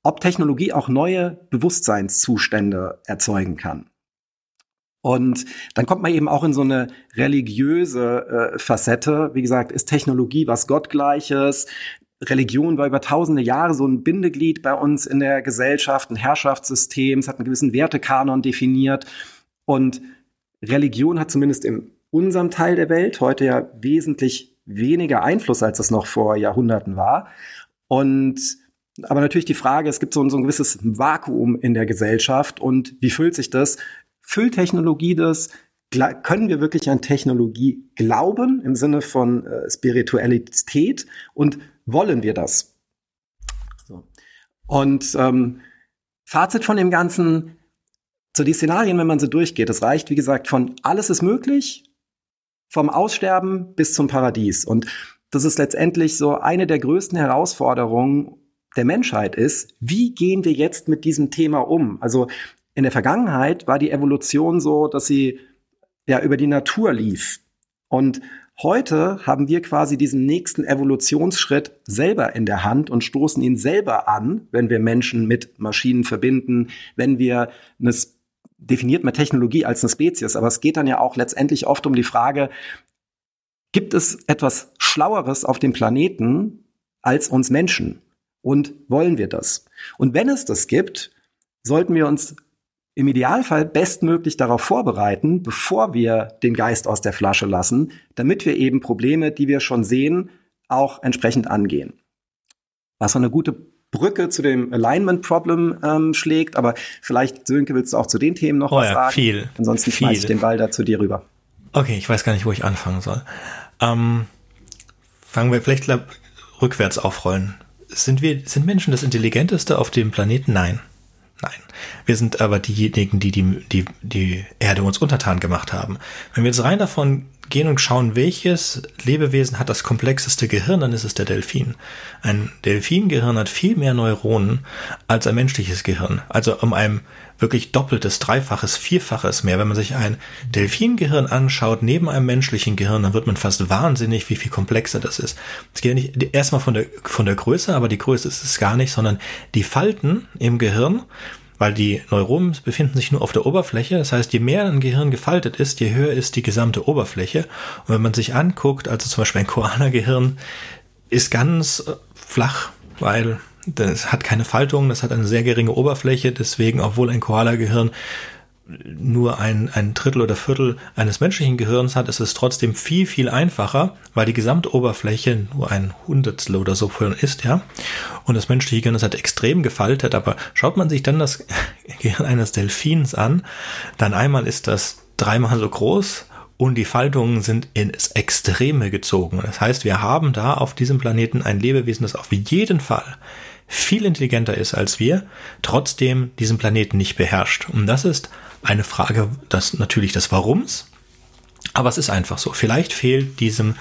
ob Technologie auch neue Bewusstseinszustände erzeugen kann. Und dann kommt man eben auch in so eine religiöse äh, Facette. Wie gesagt, ist Technologie was Gottgleiches? Religion war über tausende Jahre so ein Bindeglied bei uns in der Gesellschaft, ein Herrschaftssystem, es hat einen gewissen Wertekanon definiert. Und Religion hat zumindest in unserem Teil der Welt heute ja wesentlich weniger Einfluss, als es noch vor Jahrhunderten war. Und aber natürlich die Frage, es gibt so ein, so ein gewisses Vakuum in der Gesellschaft und wie füllt sich das? Füllt Technologie das? Können wir wirklich an Technologie glauben im Sinne von äh, Spiritualität und wollen wir das? So. Und ähm, Fazit von dem Ganzen, so die Szenarien, wenn man sie durchgeht, es reicht, wie gesagt, von alles ist möglich, vom Aussterben bis zum Paradies. Und das ist letztendlich so eine der größten Herausforderungen der Menschheit ist, wie gehen wir jetzt mit diesem Thema um? Also in der Vergangenheit war die Evolution so, dass sie ja über die Natur lief. Und heute haben wir quasi diesen nächsten Evolutionsschritt selber in der Hand und stoßen ihn selber an, wenn wir Menschen mit Maschinen verbinden, wenn wir eine definiert man Technologie als eine Spezies, aber es geht dann ja auch letztendlich oft um die Frage, gibt es etwas Schlaueres auf dem Planeten als uns Menschen? Und wollen wir das? Und wenn es das gibt, sollten wir uns im Idealfall bestmöglich darauf vorbereiten, bevor wir den Geist aus der Flasche lassen, damit wir eben Probleme, die wir schon sehen, auch entsprechend angehen. Was eine gute Brücke zu dem Alignment Problem ähm, schlägt, aber vielleicht, Sönke, willst du auch zu den Themen noch oh was ja, sagen? Viel. Ansonsten schmeiße ich den Ball da zu dir rüber. Okay, ich weiß gar nicht, wo ich anfangen soll. Ähm, fangen wir vielleicht rückwärts aufrollen. Sind wir, sind Menschen das Intelligenteste auf dem Planeten? Nein. Nein. Wir sind aber diejenigen, die die, die die Erde uns untertan gemacht haben. Wenn wir jetzt rein davon gehen und schauen, welches Lebewesen hat das komplexeste Gehirn, dann ist es der Delfin. Ein Delfingehirn hat viel mehr Neuronen als ein menschliches Gehirn. Also um einem wirklich doppeltes, dreifaches, vierfaches mehr. Wenn man sich ein Delfingehirn anschaut neben einem menschlichen Gehirn, dann wird man fast wahnsinnig, wie viel komplexer das ist. Es geht ja nicht erstmal von der, von der Größe, aber die Größe ist es gar nicht, sondern die Falten im Gehirn, weil die Neuronen befinden sich nur auf der Oberfläche. Das heißt, je mehr ein Gehirn gefaltet ist, je höher ist die gesamte Oberfläche. Und wenn man sich anguckt, also zum Beispiel ein Koala-Gehirn ist ganz äh, flach, weil das hat keine Faltung, das hat eine sehr geringe Oberfläche, deswegen, obwohl ein Koala-Gehirn nur ein, ein Drittel oder Viertel eines menschlichen Gehirns hat, ist es trotzdem viel, viel einfacher, weil die Gesamtoberfläche nur ein Hundertstel oder so ist, ja. Und das menschliche Gehirn ist halt extrem gefaltet, aber schaut man sich dann das <laughs> Gehirn eines Delfins an, dann einmal ist das dreimal so groß und die Faltungen sind ins Extreme gezogen. Das heißt, wir haben da auf diesem Planeten ein Lebewesen, das auf jeden Fall viel intelligenter ist als wir, trotzdem diesen Planeten nicht beherrscht. Und das ist eine Frage, das natürlich des Warums, aber es ist einfach so. Vielleicht fehlt diesem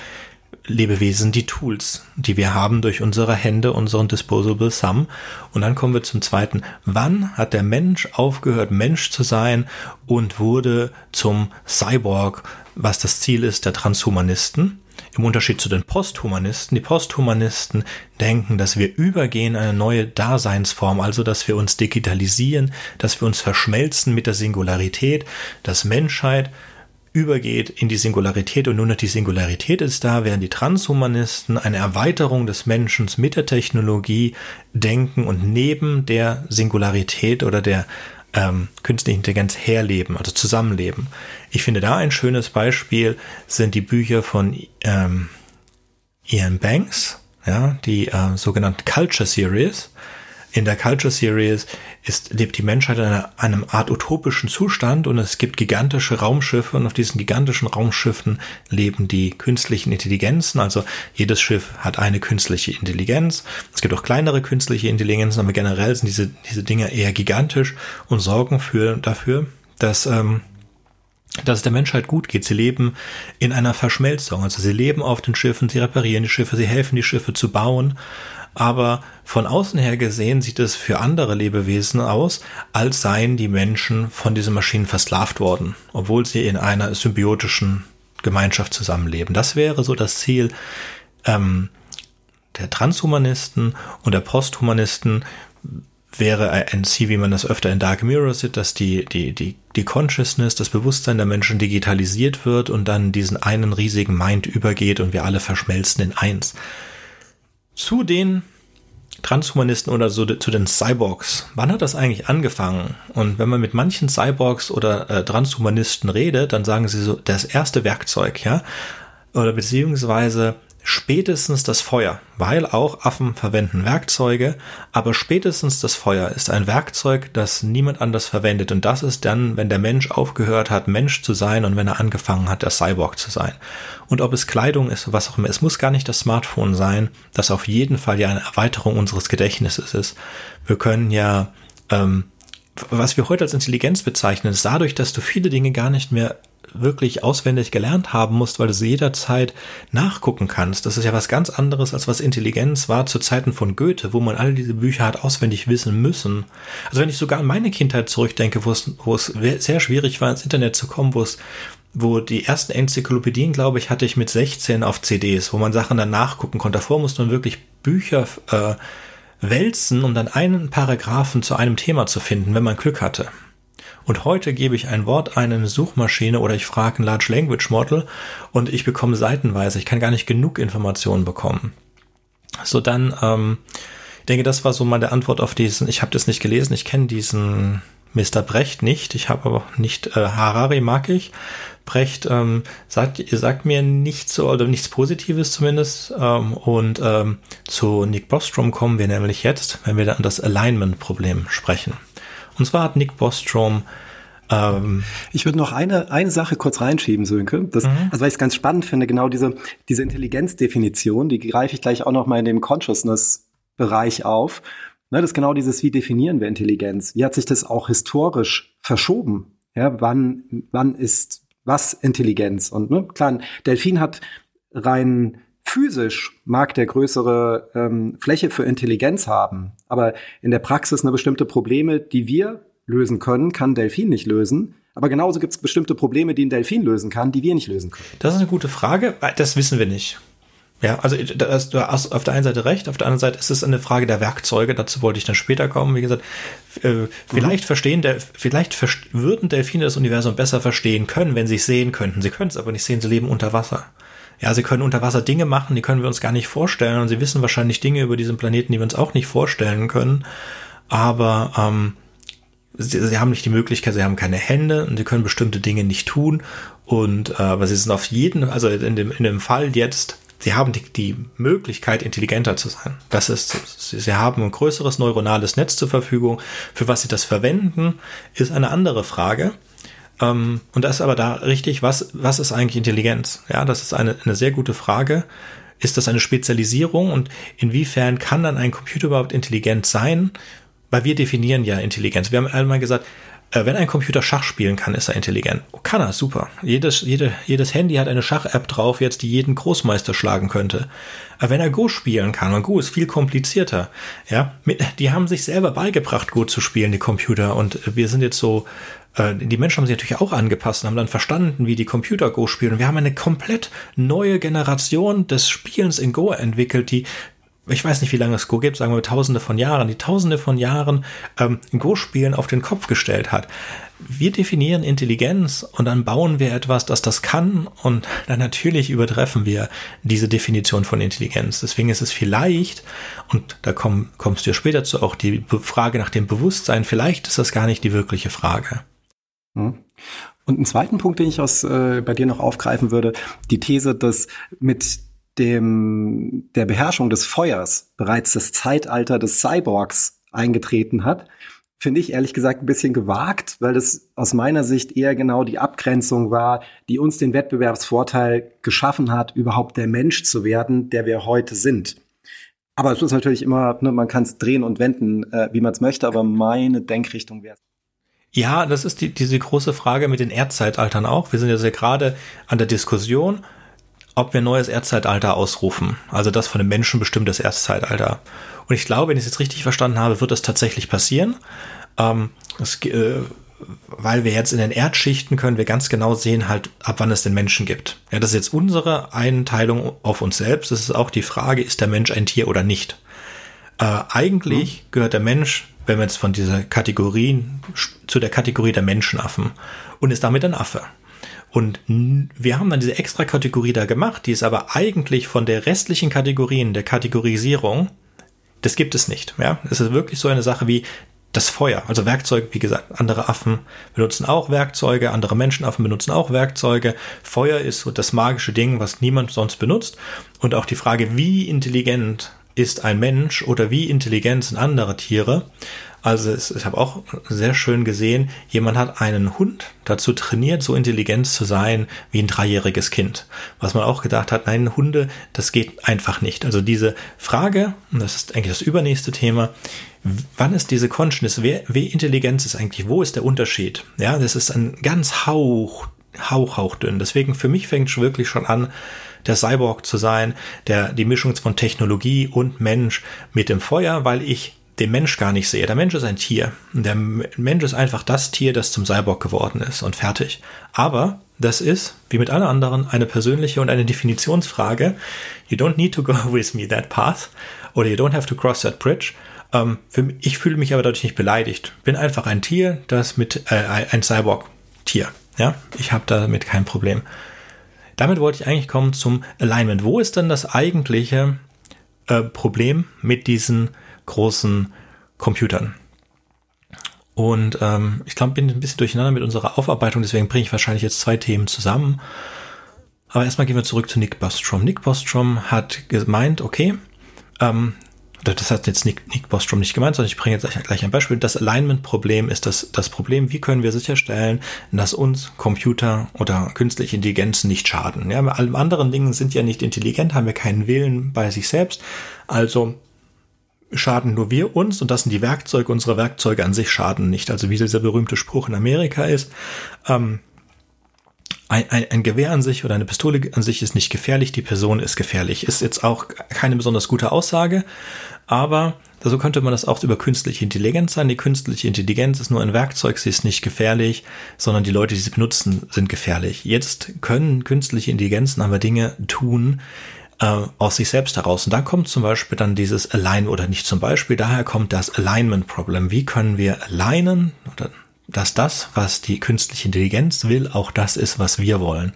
Lebewesen die Tools, die wir haben durch unsere Hände, unseren Disposable Thumb. Und dann kommen wir zum zweiten. Wann hat der Mensch aufgehört, Mensch zu sein und wurde zum Cyborg, was das Ziel ist der Transhumanisten? Im Unterschied zu den Posthumanisten. Die Posthumanisten denken, dass wir übergehen eine neue Daseinsform, also dass wir uns digitalisieren, dass wir uns verschmelzen mit der Singularität, dass Menschheit übergeht in die Singularität und nur noch die Singularität ist da, während die Transhumanisten eine Erweiterung des Menschen mit der Technologie denken und neben der Singularität oder der ähm, künstliche Intelligenz herleben, also zusammenleben. Ich finde da ein schönes Beispiel sind die Bücher von ähm, Ian Banks, ja, die äh, sogenannte Culture Series. In der Culture Series ist, lebt die Menschheit in einer, einem Art utopischen Zustand und es gibt gigantische Raumschiffe und auf diesen gigantischen Raumschiffen leben die künstlichen Intelligenzen. Also jedes Schiff hat eine künstliche Intelligenz. Es gibt auch kleinere künstliche Intelligenzen, aber generell sind diese, diese Dinge eher gigantisch und sorgen für, dafür, dass, ähm, dass es der Menschheit gut geht. Sie leben in einer Verschmelzung. Also sie leben auf den Schiffen, sie reparieren die Schiffe, sie helfen die Schiffe zu bauen aber von außen her gesehen sieht es für andere Lebewesen aus, als seien die Menschen von diesen Maschinen versklavt worden, obwohl sie in einer symbiotischen Gemeinschaft zusammenleben. Das wäre so das Ziel ähm, der Transhumanisten und der Posthumanisten wäre ein Ziel, wie man das öfter in Dark Mirror sieht, dass die, die, die, die Consciousness, das Bewusstsein der Menschen digitalisiert wird und dann diesen einen riesigen Mind übergeht und wir alle verschmelzen in eins zu den Transhumanisten oder so zu den Cyborgs. Wann hat das eigentlich angefangen? Und wenn man mit manchen Cyborgs oder äh, Transhumanisten redet, dann sagen sie so, das erste Werkzeug, ja, oder beziehungsweise spätestens das Feuer, weil auch Affen verwenden Werkzeuge, aber spätestens das Feuer ist ein Werkzeug, das niemand anders verwendet und das ist dann, wenn der Mensch aufgehört hat, Mensch zu sein und wenn er angefangen hat, der Cyborg zu sein. Und ob es Kleidung ist, was auch immer, es muss gar nicht das Smartphone sein, das auf jeden Fall ja eine Erweiterung unseres Gedächtnisses ist. Wir können ja ähm, was wir heute als Intelligenz bezeichnen, ist dadurch, dass du viele Dinge gar nicht mehr wirklich auswendig gelernt haben musst, weil du sie jederzeit nachgucken kannst. Das ist ja was ganz anderes, als was Intelligenz war zu Zeiten von Goethe, wo man all diese Bücher hat auswendig wissen müssen. Also wenn ich sogar an meine Kindheit zurückdenke, wo es, wo es sehr schwierig war, ins Internet zu kommen, wo es wo die ersten Enzyklopädien, glaube ich, hatte ich mit 16 auf CDs, wo man Sachen dann nachgucken konnte. Davor musste man wirklich Bücher äh, wälzen, um dann einen Paragraphen zu einem Thema zu finden, wenn man Glück hatte. Und heute gebe ich ein Wort ein in eine Suchmaschine oder ich frage ein Large Language Model und ich bekomme seitenweise. Ich kann gar nicht genug Informationen bekommen. So dann, ähm, ich denke, das war so meine Antwort auf diesen. Ich habe das nicht gelesen. Ich kenne diesen Mr. Brecht nicht. Ich habe aber nicht äh, Harari mag ich. Brecht ähm, sagt, sagt mir nichts so oder nichts Positives zumindest. Ähm, und ähm, zu Nick Bostrom kommen wir nämlich jetzt, wenn wir da an das Alignment-Problem sprechen. Und zwar hat Nick Bostrom ähm, ich würde noch eine, eine Sache kurz reinschieben, Sönke. Das, mhm. Also weil ich es ganz spannend finde, genau diese, diese Intelligenzdefinition, die greife ich gleich auch noch mal in dem Consciousness-Bereich auf. Ne, das ist genau dieses, wie definieren wir Intelligenz? Wie hat sich das auch historisch verschoben? Ja, wann, wann ist was Intelligenz? Und ne, klar, ein Delfin hat rein physisch mag der größere ähm, Fläche für Intelligenz haben, aber in der Praxis eine bestimmte Probleme, die wir lösen können, kann Delfin nicht lösen. Aber genauso gibt es bestimmte Probleme, die ein Delfin lösen kann, die wir nicht lösen können. Das ist eine gute Frage. Das wissen wir nicht. Ja, also das, du hast auf der einen Seite recht, auf der anderen Seite ist es eine Frage der Werkzeuge. Dazu wollte ich dann später kommen. Wie gesagt, äh, vielleicht mhm. verstehen der, vielleicht würden Delfine das Universum besser verstehen können, wenn sie es sehen könnten. Sie können es aber nicht sehen. Sie leben unter Wasser ja, sie können unter Wasser Dinge machen, die können wir uns gar nicht vorstellen und sie wissen wahrscheinlich Dinge über diesen Planeten, die wir uns auch nicht vorstellen können. Aber ähm, sie, sie haben nicht die Möglichkeit, sie haben keine Hände und sie können bestimmte Dinge nicht tun. Und äh, aber sie sind auf jeden, also in dem, in dem Fall jetzt, sie haben die, die Möglichkeit, intelligenter zu sein. Das ist, sie haben ein größeres neuronales Netz zur Verfügung. Für was sie das verwenden, ist eine andere Frage. Ähm, und das ist aber da richtig, was, was ist eigentlich Intelligenz? Ja, das ist eine, eine sehr gute Frage. Ist das eine Spezialisierung und inwiefern kann dann ein Computer überhaupt intelligent sein? Weil wir definieren ja Intelligenz. Wir haben einmal gesagt, wenn ein Computer Schach spielen kann, ist er intelligent. Oh, kann er, super. Jedes, jede, jedes Handy hat eine Schach-App drauf, jetzt die jeden Großmeister schlagen könnte. Aber wenn er Go spielen kann, und Go ist viel komplizierter, ja, mit, die haben sich selber beigebracht, Go zu spielen, die Computer, und wir sind jetzt so äh, die Menschen haben sich natürlich auch angepasst und haben dann verstanden, wie die Computer Go spielen. Und wir haben eine komplett neue Generation des Spielens in Go entwickelt, die ich weiß nicht, wie lange es Go gibt, sagen wir tausende von Jahren, die tausende von Jahren ähm, Go-Spielen auf den Kopf gestellt hat. Wir definieren Intelligenz und dann bauen wir etwas, das das kann und <laughs> dann natürlich übertreffen wir diese Definition von Intelligenz. Deswegen ist es vielleicht, und da komm, kommst du ja später zu, auch die Frage nach dem Bewusstsein, vielleicht ist das gar nicht die wirkliche Frage. Hm. Und einen zweiten Punkt, den ich aus, äh, bei dir noch aufgreifen würde, die These, dass mit dem, der Beherrschung des Feuers bereits das Zeitalter des Cyborgs eingetreten hat, finde ich ehrlich gesagt ein bisschen gewagt, weil das aus meiner Sicht eher genau die Abgrenzung war, die uns den Wettbewerbsvorteil geschaffen hat, überhaupt der Mensch zu werden, der wir heute sind. Aber es ist natürlich immer, ne, man kann es drehen und wenden, äh, wie man es möchte, aber meine Denkrichtung wäre. Ja, das ist die, diese große Frage mit den Erdzeitaltern auch. Wir sind ja sehr gerade an der Diskussion, ob wir ein neues Erdzeitalter ausrufen. Also das von den Menschen bestimmtes Erdzeitalter. Und ich glaube, wenn ich es jetzt richtig verstanden habe, wird das tatsächlich passieren. Ähm, das, äh, weil wir jetzt in den Erdschichten können wir ganz genau sehen, halt, ab wann es den Menschen gibt. Ja, das ist jetzt unsere Einteilung auf uns selbst. Das ist auch die Frage, ist der Mensch ein Tier oder nicht? Äh, eigentlich mhm. gehört der Mensch, wenn wir jetzt von dieser Kategorie zu der Kategorie der Menschenaffen und ist damit ein Affe. Und wir haben dann diese extra Kategorie da gemacht, die ist aber eigentlich von der restlichen Kategorien der Kategorisierung, das gibt es nicht. Ja, es ist wirklich so eine Sache wie das Feuer, also Werkzeuge, wie gesagt, andere Affen benutzen auch Werkzeuge, andere Menschenaffen benutzen auch Werkzeuge. Feuer ist so das magische Ding, was niemand sonst benutzt. Und auch die Frage, wie intelligent ist ein Mensch oder wie intelligent sind andere Tiere, also es, ich habe auch sehr schön gesehen, jemand hat einen Hund dazu trainiert, so intelligent zu sein wie ein dreijähriges Kind. Was man auch gedacht hat, nein, Hunde, das geht einfach nicht. Also diese Frage, und das ist eigentlich das übernächste Thema, wann ist diese Consciousness, wer, wie Intelligenz ist eigentlich, wo ist der Unterschied? Ja, das ist ein ganz hauch, hauch, hauchdünn. Deswegen für mich fängt es wirklich schon an, der Cyborg zu sein, der die Mischung von Technologie und Mensch mit dem Feuer, weil ich den Mensch gar nicht sehe. Der Mensch ist ein Tier. Der Mensch ist einfach das Tier, das zum Cyborg geworden ist und fertig. Aber das ist, wie mit allen anderen, eine persönliche und eine Definitionsfrage. You don't need to go <laughs> with me that path oder you don't have to cross that bridge. Ähm, für, ich fühle mich aber dadurch nicht beleidigt. Bin einfach ein Tier, das mit äh, ein Cyborg-Tier. Ja, ich habe damit kein Problem. Damit wollte ich eigentlich kommen zum Alignment. Wo ist denn das eigentliche äh, Problem mit diesen großen Computern. Und ähm, ich glaube, bin ein bisschen durcheinander mit unserer Aufarbeitung, deswegen bringe ich wahrscheinlich jetzt zwei Themen zusammen. Aber erstmal gehen wir zurück zu Nick Bostrom. Nick Bostrom hat gemeint, okay, ähm, das hat jetzt Nick, Nick Bostrom nicht gemeint, sondern ich bringe jetzt gleich ein Beispiel. Das Alignment-Problem ist das, das Problem, wie können wir sicherstellen, dass uns Computer oder künstliche Intelligenzen nicht schaden. Ja, bei allen anderen Dingen sind ja nicht intelligent, haben wir keinen Willen bei sich selbst. Also schaden nur wir uns und das sind die Werkzeuge. Unsere Werkzeuge an sich schaden nicht. Also wie dieser berühmte Spruch in Amerika ist, ähm, ein, ein, ein Gewehr an sich oder eine Pistole an sich ist nicht gefährlich, die Person ist gefährlich. Ist jetzt auch keine besonders gute Aussage, aber so könnte man das auch über künstliche Intelligenz sein. Die künstliche Intelligenz ist nur ein Werkzeug, sie ist nicht gefährlich, sondern die Leute, die sie benutzen, sind gefährlich. Jetzt können künstliche Intelligenzen aber Dinge tun, äh, aus sich selbst heraus. Und da kommt zum Beispiel dann dieses Align oder nicht zum Beispiel, daher kommt das Alignment Problem. Wie können wir alignen, dass das, was die künstliche Intelligenz will, auch das ist, was wir wollen.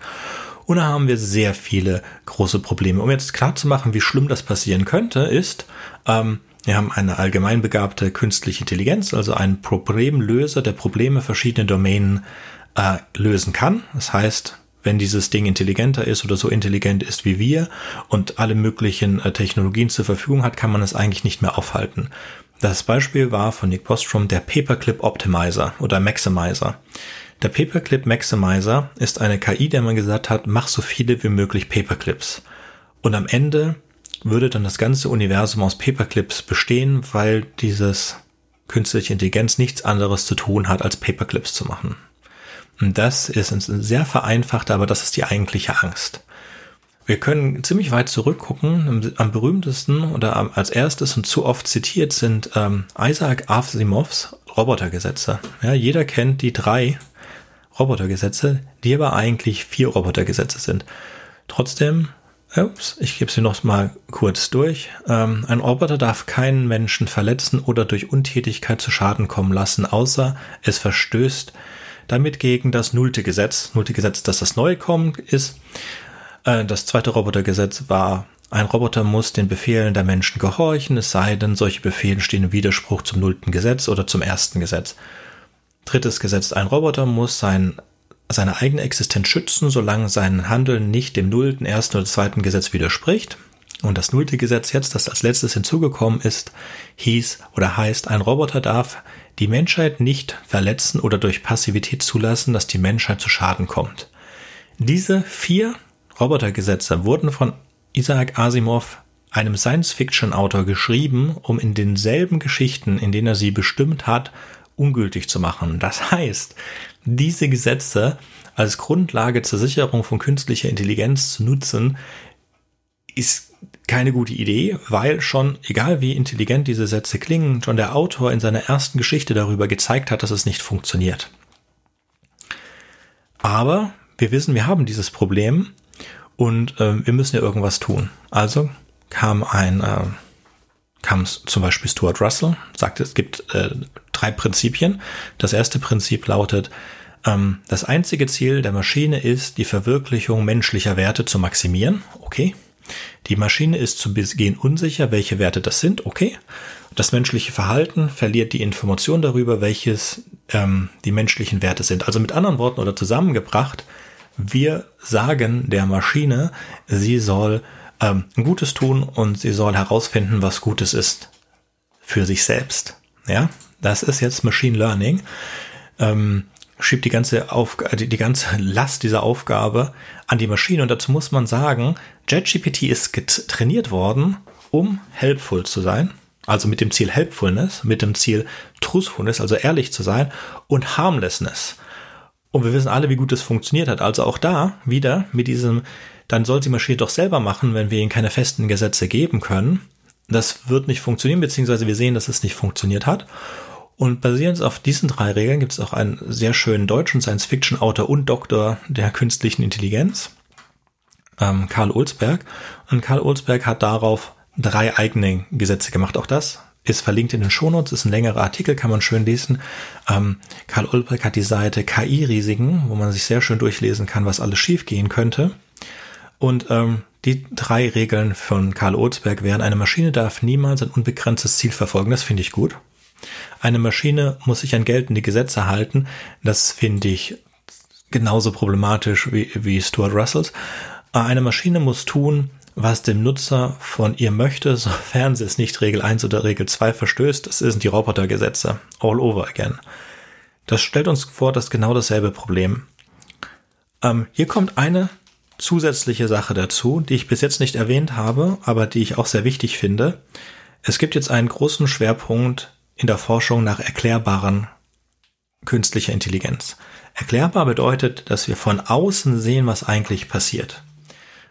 Und da haben wir sehr viele große Probleme. Um jetzt klar zu machen, wie schlimm das passieren könnte, ist, ähm, wir haben eine allgemein begabte künstliche Intelligenz, also einen Problemlöser, der Probleme verschiedener Domänen äh, lösen kann. Das heißt, wenn dieses Ding intelligenter ist oder so intelligent ist wie wir und alle möglichen äh, Technologien zur Verfügung hat, kann man es eigentlich nicht mehr aufhalten. Das Beispiel war von Nick Bostrom der Paperclip Optimizer oder Maximizer. Der Paperclip Maximizer ist eine KI, der man gesagt hat, mach so viele wie möglich Paperclips. Und am Ende würde dann das ganze Universum aus Paperclips bestehen, weil dieses künstliche Intelligenz nichts anderes zu tun hat, als Paperclips zu machen. Und das ist sehr vereinfacht, aber das ist die eigentliche Angst. Wir können ziemlich weit zurückgucken. Am berühmtesten oder als erstes und zu oft zitiert sind ähm, Isaac Asimovs Robotergesetze. Ja, jeder kennt die drei Robotergesetze, die aber eigentlich vier Robotergesetze sind. Trotzdem, ups, ich gebe sie noch mal kurz durch. Ähm, ein Roboter darf keinen Menschen verletzen oder durch Untätigkeit zu Schaden kommen lassen, außer es verstößt damit gegen das nullte Gesetz. Nullte Gesetz, dass das neu kommt, ist. Äh, das zweite Robotergesetz war, ein Roboter muss den Befehlen der Menschen gehorchen, es sei denn, solche Befehle stehen im Widerspruch zum nullten Gesetz oder zum ersten Gesetz. Drittes Gesetz, ein Roboter muss sein, seine eigene Existenz schützen, solange sein Handeln nicht dem nullten, ersten oder zweiten Gesetz widerspricht. Und das nullte Gesetz jetzt, das als letztes hinzugekommen ist, hieß oder heißt, ein Roboter darf die Menschheit nicht verletzen oder durch Passivität zulassen, dass die Menschheit zu Schaden kommt. Diese vier Robotergesetze wurden von Isaac Asimov, einem Science-Fiction-Autor, geschrieben, um in denselben Geschichten, in denen er sie bestimmt hat, ungültig zu machen. Das heißt, diese Gesetze als Grundlage zur Sicherung von künstlicher Intelligenz zu nutzen, ist keine gute Idee, weil schon, egal wie intelligent diese Sätze klingen, schon der Autor in seiner ersten Geschichte darüber gezeigt hat, dass es nicht funktioniert. Aber wir wissen, wir haben dieses Problem und äh, wir müssen ja irgendwas tun. Also kam ein, äh, kam zum Beispiel Stuart Russell, sagte, es gibt äh, drei Prinzipien. Das erste Prinzip lautet, ähm, das einzige Ziel der Maschine ist, die Verwirklichung menschlicher Werte zu maximieren. Okay. Die Maschine ist zu Beginn unsicher, welche Werte das sind. Okay. Das menschliche Verhalten verliert die Information darüber, welches ähm, die menschlichen Werte sind. Also mit anderen Worten oder zusammengebracht, wir sagen der Maschine, sie soll ähm, Gutes tun und sie soll herausfinden, was Gutes ist für sich selbst. Ja, das ist jetzt Machine Learning. Ähm, schiebt die ganze Aufgabe, die, die ganze Last dieser Aufgabe an die Maschine. Und dazu muss man sagen, JetGPT ist trainiert worden, um helpful zu sein. Also mit dem Ziel Helpfulness, mit dem Ziel Truthfulness, also ehrlich zu sein und Harmlessness. Und wir wissen alle, wie gut das funktioniert hat. Also auch da wieder mit diesem, dann soll die Maschine doch selber machen, wenn wir ihnen keine festen Gesetze geben können. Das wird nicht funktionieren, beziehungsweise wir sehen, dass es nicht funktioniert hat. Und basierend auf diesen drei Regeln gibt es auch einen sehr schönen deutschen Science-Fiction-Autor und Doktor der künstlichen Intelligenz, ähm, Karl Olsberg. Und Karl Olsberg hat darauf drei eigene Gesetze gemacht. Auch das ist verlinkt in den Shownotes, ist ein längerer Artikel, kann man schön lesen. Ähm, Karl Olsberg hat die Seite KI-Risiken, wo man sich sehr schön durchlesen kann, was alles schiefgehen könnte. Und ähm, die drei Regeln von Karl Olsberg wären, eine Maschine darf niemals ein unbegrenztes Ziel verfolgen. Das finde ich gut. Eine Maschine muss sich an geltende Gesetze halten. Das finde ich genauso problematisch wie, wie Stuart Russells. Eine Maschine muss tun, was dem Nutzer von ihr möchte, <laughs> sofern sie es nicht Regel 1 oder Regel 2 verstößt. Das sind die Robotergesetze. All over again. Das stellt uns vor, dass genau dasselbe Problem. Ähm, hier kommt eine zusätzliche Sache dazu, die ich bis jetzt nicht erwähnt habe, aber die ich auch sehr wichtig finde. Es gibt jetzt einen großen Schwerpunkt in der Forschung nach erklärbaren künstlicher Intelligenz. Erklärbar bedeutet, dass wir von außen sehen, was eigentlich passiert.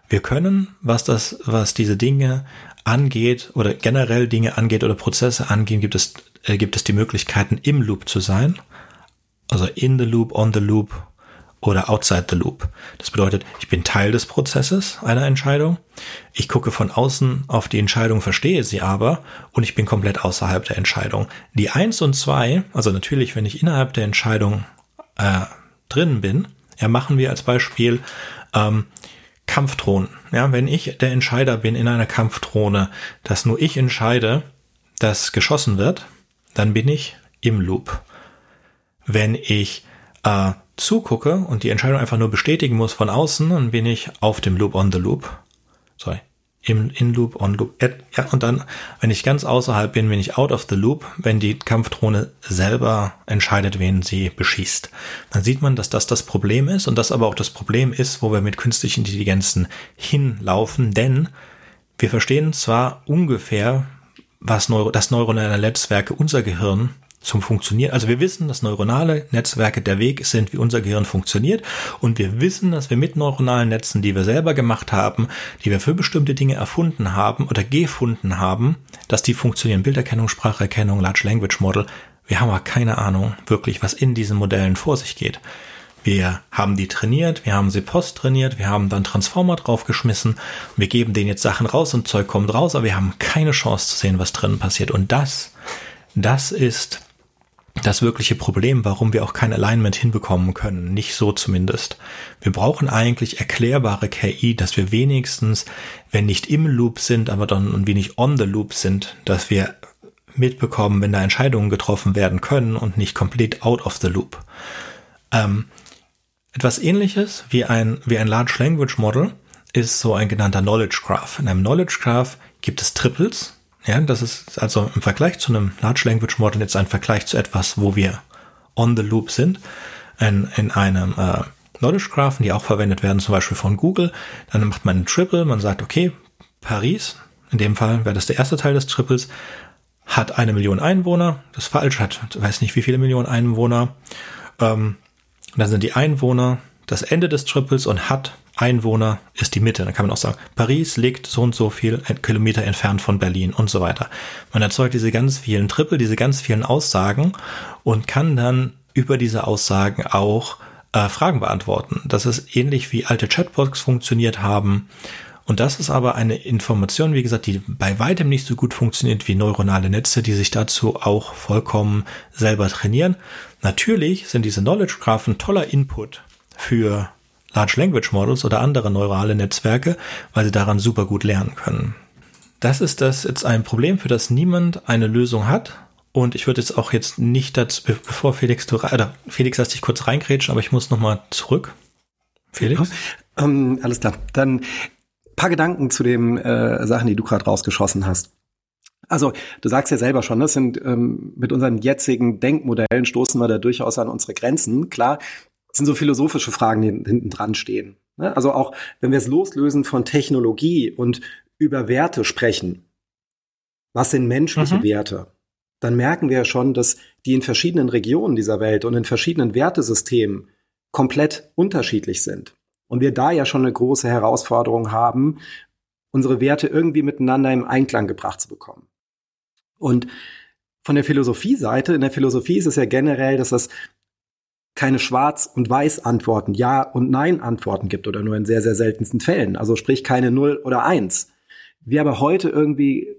Wir können, was das, was diese Dinge angeht oder generell Dinge angeht oder Prozesse angehen, gibt es, äh, gibt es die Möglichkeiten im Loop zu sein. Also in the loop, on the loop oder outside the loop. Das bedeutet, ich bin Teil des Prozesses einer Entscheidung. Ich gucke von außen auf die Entscheidung, verstehe sie aber und ich bin komplett außerhalb der Entscheidung. Die eins und zwei, also natürlich, wenn ich innerhalb der Entscheidung äh, drin bin, ja, machen wir als Beispiel ähm, Kampfdrohnen. Ja, wenn ich der Entscheider bin in einer Kampfdrohne, dass nur ich entscheide, dass geschossen wird, dann bin ich im Loop. Wenn ich äh, zugucke und die Entscheidung einfach nur bestätigen muss von außen, dann bin ich auf dem Loop on the Loop. Sorry. Im In Loop, on Loop. Ja, und dann, wenn ich ganz außerhalb bin, bin ich out of the Loop, wenn die Kampfdrohne selber entscheidet, wen sie beschießt. Dann sieht man, dass das das Problem ist und das aber auch das Problem ist, wo wir mit künstlichen Intelligenzen hinlaufen, denn wir verstehen zwar ungefähr, was Neuro das neuronale Netzwerke unser Gehirn zum Funktionieren. Also wir wissen, dass neuronale Netzwerke der Weg sind, wie unser Gehirn funktioniert. Und wir wissen, dass wir mit neuronalen Netzen, die wir selber gemacht haben, die wir für bestimmte Dinge erfunden haben oder gefunden haben, dass die funktionieren. Bilderkennung, Spracherkennung, Large Language Model. Wir haben aber keine Ahnung wirklich, was in diesen Modellen vor sich geht. Wir haben die trainiert, wir haben sie post trainiert, wir haben dann Transformer draufgeschmissen, wir geben denen jetzt Sachen raus und Zeug kommt raus, aber wir haben keine Chance zu sehen, was drinnen passiert. Und das, das ist das wirkliche Problem, warum wir auch kein Alignment hinbekommen können. Nicht so zumindest. Wir brauchen eigentlich erklärbare KI, dass wir wenigstens, wenn nicht im Loop sind, aber dann ein wenig on the Loop sind, dass wir mitbekommen, wenn da Entscheidungen getroffen werden können und nicht komplett out of the loop. Ähm, Etwas ähnliches wie ein, wie ein Large Language Model ist so ein genannter Knowledge Graph. In einem Knowledge Graph gibt es Triples. Ja, das ist also im Vergleich zu einem Large Language Model jetzt ein Vergleich zu etwas, wo wir on the loop sind. In, in einem äh, Knowledge Graph, die auch verwendet werden, zum Beispiel von Google. Dann macht man ein Triple, man sagt, okay, Paris, in dem Fall wäre das der erste Teil des Triples, hat eine Million Einwohner, das falsch, hat, weiß nicht wie viele Millionen Einwohner. Ähm, dann sind die Einwohner das Ende des Triples und hat Einwohner ist die Mitte. Dann kann man auch sagen, Paris liegt so und so viel Kilometer entfernt von Berlin und so weiter. Man erzeugt diese ganz vielen Triple, diese ganz vielen Aussagen und kann dann über diese Aussagen auch äh, Fragen beantworten. Das ist ähnlich wie alte Chatbots funktioniert haben. Und das ist aber eine Information, wie gesagt, die bei weitem nicht so gut funktioniert wie neuronale Netze, die sich dazu auch vollkommen selber trainieren. Natürlich sind diese Knowledge Graph ein toller Input für Large Language Models oder andere neurale Netzwerke, weil sie daran super gut lernen können. Das ist das jetzt ein Problem, für das niemand eine Lösung hat. Und ich würde jetzt auch jetzt nicht dazu, bevor Felix, du, oder Felix, lass dich kurz reingrätschen, aber ich muss nochmal zurück. Felix? Ja, ähm, alles klar. Dann paar Gedanken zu den äh, Sachen, die du gerade rausgeschossen hast. Also, du sagst ja selber schon, das sind ähm, mit unseren jetzigen Denkmodellen stoßen wir da durchaus an unsere Grenzen. Klar, sind so philosophische Fragen, die hinten dran stehen. Ne? Also auch, wenn wir es loslösen von Technologie und über Werte sprechen, was sind menschliche mhm. Werte? Dann merken wir ja schon, dass die in verschiedenen Regionen dieser Welt und in verschiedenen Wertesystemen komplett unterschiedlich sind. Und wir da ja schon eine große Herausforderung haben, unsere Werte irgendwie miteinander im Einklang gebracht zu bekommen. Und von der Philosophie-Seite, in der Philosophie ist es ja generell, dass das keine Schwarz- und Weiß-Antworten, Ja- und Nein-Antworten gibt oder nur in sehr, sehr seltensten Fällen. Also sprich keine Null oder Eins. Wir aber heute irgendwie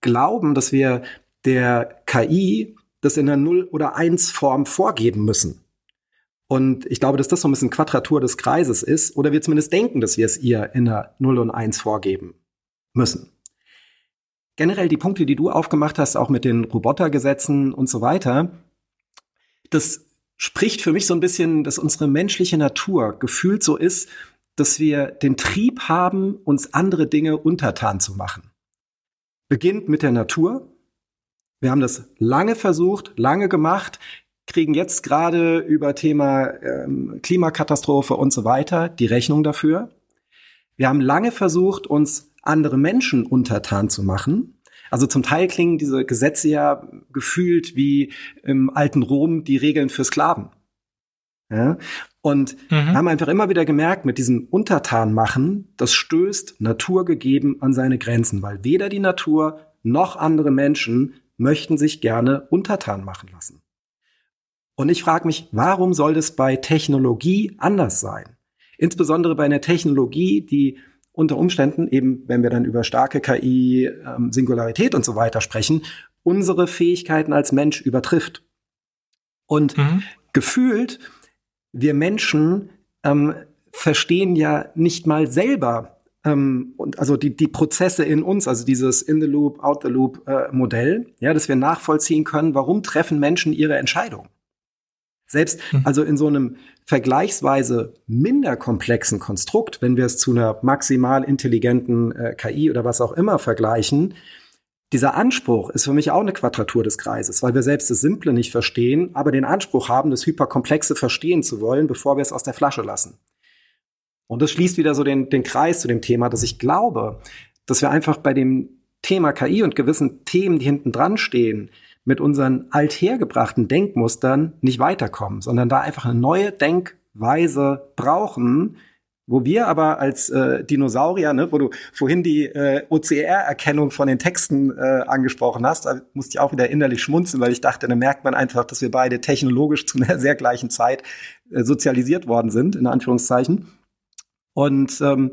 glauben, dass wir der KI das in der Null- oder Eins-Form vorgeben müssen. Und ich glaube, dass das so ein bisschen Quadratur des Kreises ist, oder wir zumindest denken, dass wir es ihr in der Null und Eins vorgeben müssen. Generell die Punkte, die du aufgemacht hast, auch mit den Robotergesetzen und so weiter, das spricht für mich so ein bisschen, dass unsere menschliche Natur gefühlt so ist, dass wir den Trieb haben, uns andere Dinge untertan zu machen. Beginnt mit der Natur. Wir haben das lange versucht, lange gemacht, kriegen jetzt gerade über Thema ähm, Klimakatastrophe und so weiter die Rechnung dafür. Wir haben lange versucht, uns andere Menschen untertan zu machen. Also zum Teil klingen diese Gesetze ja gefühlt wie im alten Rom die Regeln für Sklaven. Ja? Und mhm. haben einfach immer wieder gemerkt, mit diesem Untertan machen, das stößt naturgegeben an seine Grenzen, weil weder die Natur noch andere Menschen möchten sich gerne untertan machen lassen. Und ich frage mich, warum soll das bei Technologie anders sein? Insbesondere bei einer Technologie, die unter Umständen eben, wenn wir dann über starke KI, ähm, Singularität und so weiter sprechen, unsere Fähigkeiten als Mensch übertrifft. Und mhm. gefühlt, wir Menschen ähm, verstehen ja nicht mal selber ähm, und also die, die Prozesse in uns, also dieses In the Loop, Out the Loop äh, Modell, ja, dass wir nachvollziehen können, warum treffen Menschen ihre Entscheidung. Selbst mhm. also in so einem vergleichsweise minder komplexen Konstrukt, wenn wir es zu einer maximal intelligenten äh, KI oder was auch immer vergleichen, dieser Anspruch ist für mich auch eine Quadratur des Kreises, weil wir selbst das Simple nicht verstehen, aber den Anspruch haben, das Hyperkomplexe verstehen zu wollen, bevor wir es aus der Flasche lassen. Und das schließt wieder so den, den Kreis zu dem Thema, dass ich glaube, dass wir einfach bei dem Thema KI und gewissen Themen, die hinten dran stehen, mit unseren althergebrachten Denkmustern nicht weiterkommen, sondern da einfach eine neue Denkweise brauchen, wo wir aber als äh, Dinosaurier, ne, wo du vorhin die äh, OCR-Erkennung von den Texten äh, angesprochen hast, da musste ich auch wieder innerlich schmunzeln, weil ich dachte, da merkt man einfach, dass wir beide technologisch zu einer <laughs> sehr gleichen Zeit äh, sozialisiert worden sind, in Anführungszeichen. Und ähm,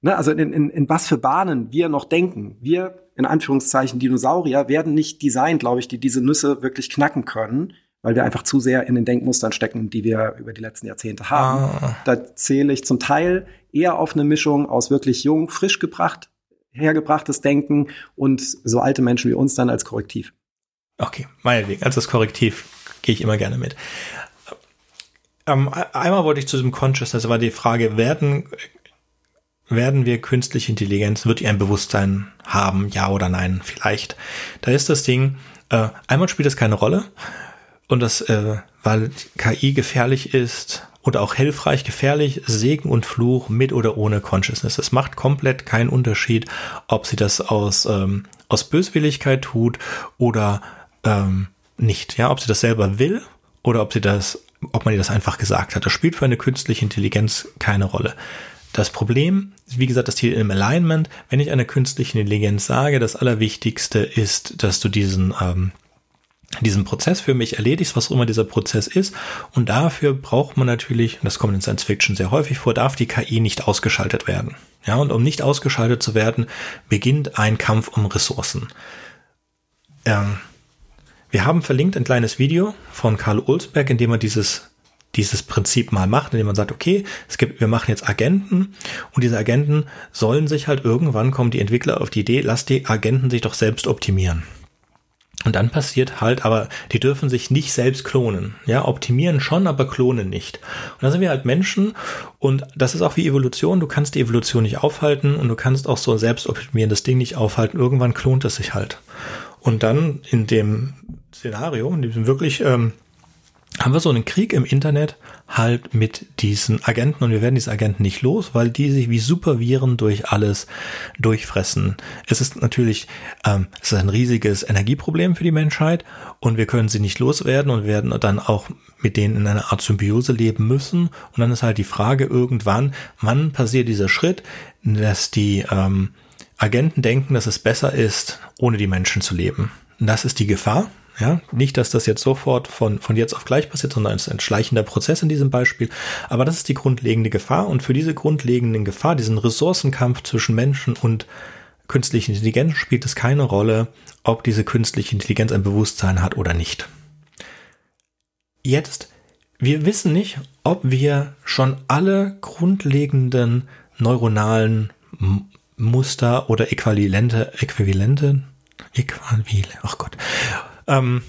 ne, also in, in, in was für Bahnen wir noch denken. Wir in Anführungszeichen Dinosaurier werden nicht designt, glaube ich, die diese Nüsse wirklich knacken können, weil wir einfach zu sehr in den Denkmustern stecken, die wir über die letzten Jahrzehnte haben. Ah. Da zähle ich zum Teil eher auf eine Mischung aus wirklich jung, frisch gebracht, hergebrachtes Denken und so alte Menschen wie uns dann als Korrektiv. Okay, meinetwegen, als das Korrektiv gehe ich immer gerne mit. ähm, einmal wollte ich zu diesem Consciousness, war die Frage, werden, werden wir künstliche Intelligenz, wird die ein Bewusstsein haben, ja oder nein, vielleicht. Da ist das Ding, äh, einmal spielt es keine Rolle und das, äh, weil KI gefährlich ist oder auch hilfreich, gefährlich, Segen und Fluch mit oder ohne Consciousness. Es macht komplett keinen Unterschied, ob sie das aus, ähm, aus Böswilligkeit tut oder ähm, nicht. Ja, ob sie das selber will oder ob sie das, ob man ihr das einfach gesagt hat. Das spielt für eine künstliche Intelligenz keine Rolle. Das Problem, wie gesagt, das hier im Alignment, wenn ich einer künstlichen Intelligenz sage, das Allerwichtigste ist, dass du diesen, ähm, diesen Prozess für mich erledigst, was auch immer dieser Prozess ist. Und dafür braucht man natürlich, und das kommt in Science Fiction sehr häufig vor, darf die KI nicht ausgeschaltet werden. Ja, und um nicht ausgeschaltet zu werden, beginnt ein Kampf um Ressourcen. Ähm, wir haben verlinkt ein kleines Video von Karl Olsberg, in dem er dieses dieses Prinzip mal macht, indem man sagt, okay, es gibt, wir machen jetzt Agenten und diese Agenten sollen sich halt irgendwann kommen die Entwickler auf die Idee, lass die Agenten sich doch selbst optimieren. Und dann passiert halt, aber die dürfen sich nicht selbst klonen. Ja, optimieren schon, aber klonen nicht. Und da sind wir halt Menschen und das ist auch wie Evolution. Du kannst die Evolution nicht aufhalten und du kannst auch so ein selbst optimierendes Ding nicht aufhalten. Irgendwann klont es sich halt. Und dann in dem Szenario, in diesem wirklich ähm, haben wir so einen Krieg im Internet halt mit diesen Agenten und wir werden diese Agenten nicht los, weil die sich wie Superviren durch alles durchfressen. Es ist natürlich ähm, es ist ein riesiges Energieproblem für die Menschheit und wir können sie nicht loswerden und werden dann auch mit denen in einer Art Symbiose leben müssen. Und dann ist halt die Frage irgendwann, wann passiert dieser Schritt, dass die ähm, Agenten denken, dass es besser ist, ohne die Menschen zu leben. Und das ist die Gefahr. Ja, nicht, dass das jetzt sofort von, von jetzt auf gleich passiert, sondern es ist ein schleichender Prozess in diesem Beispiel. Aber das ist die grundlegende Gefahr. Und für diese grundlegenden Gefahr, diesen Ressourcenkampf zwischen Menschen und künstlichen Intelligenz, spielt es keine Rolle, ob diese künstliche Intelligenz ein Bewusstsein hat oder nicht. Jetzt, wir wissen nicht, ob wir schon alle grundlegenden neuronalen Muster oder Äquivalente, Äquivalente, Äquivalente, ach Gott, ähm,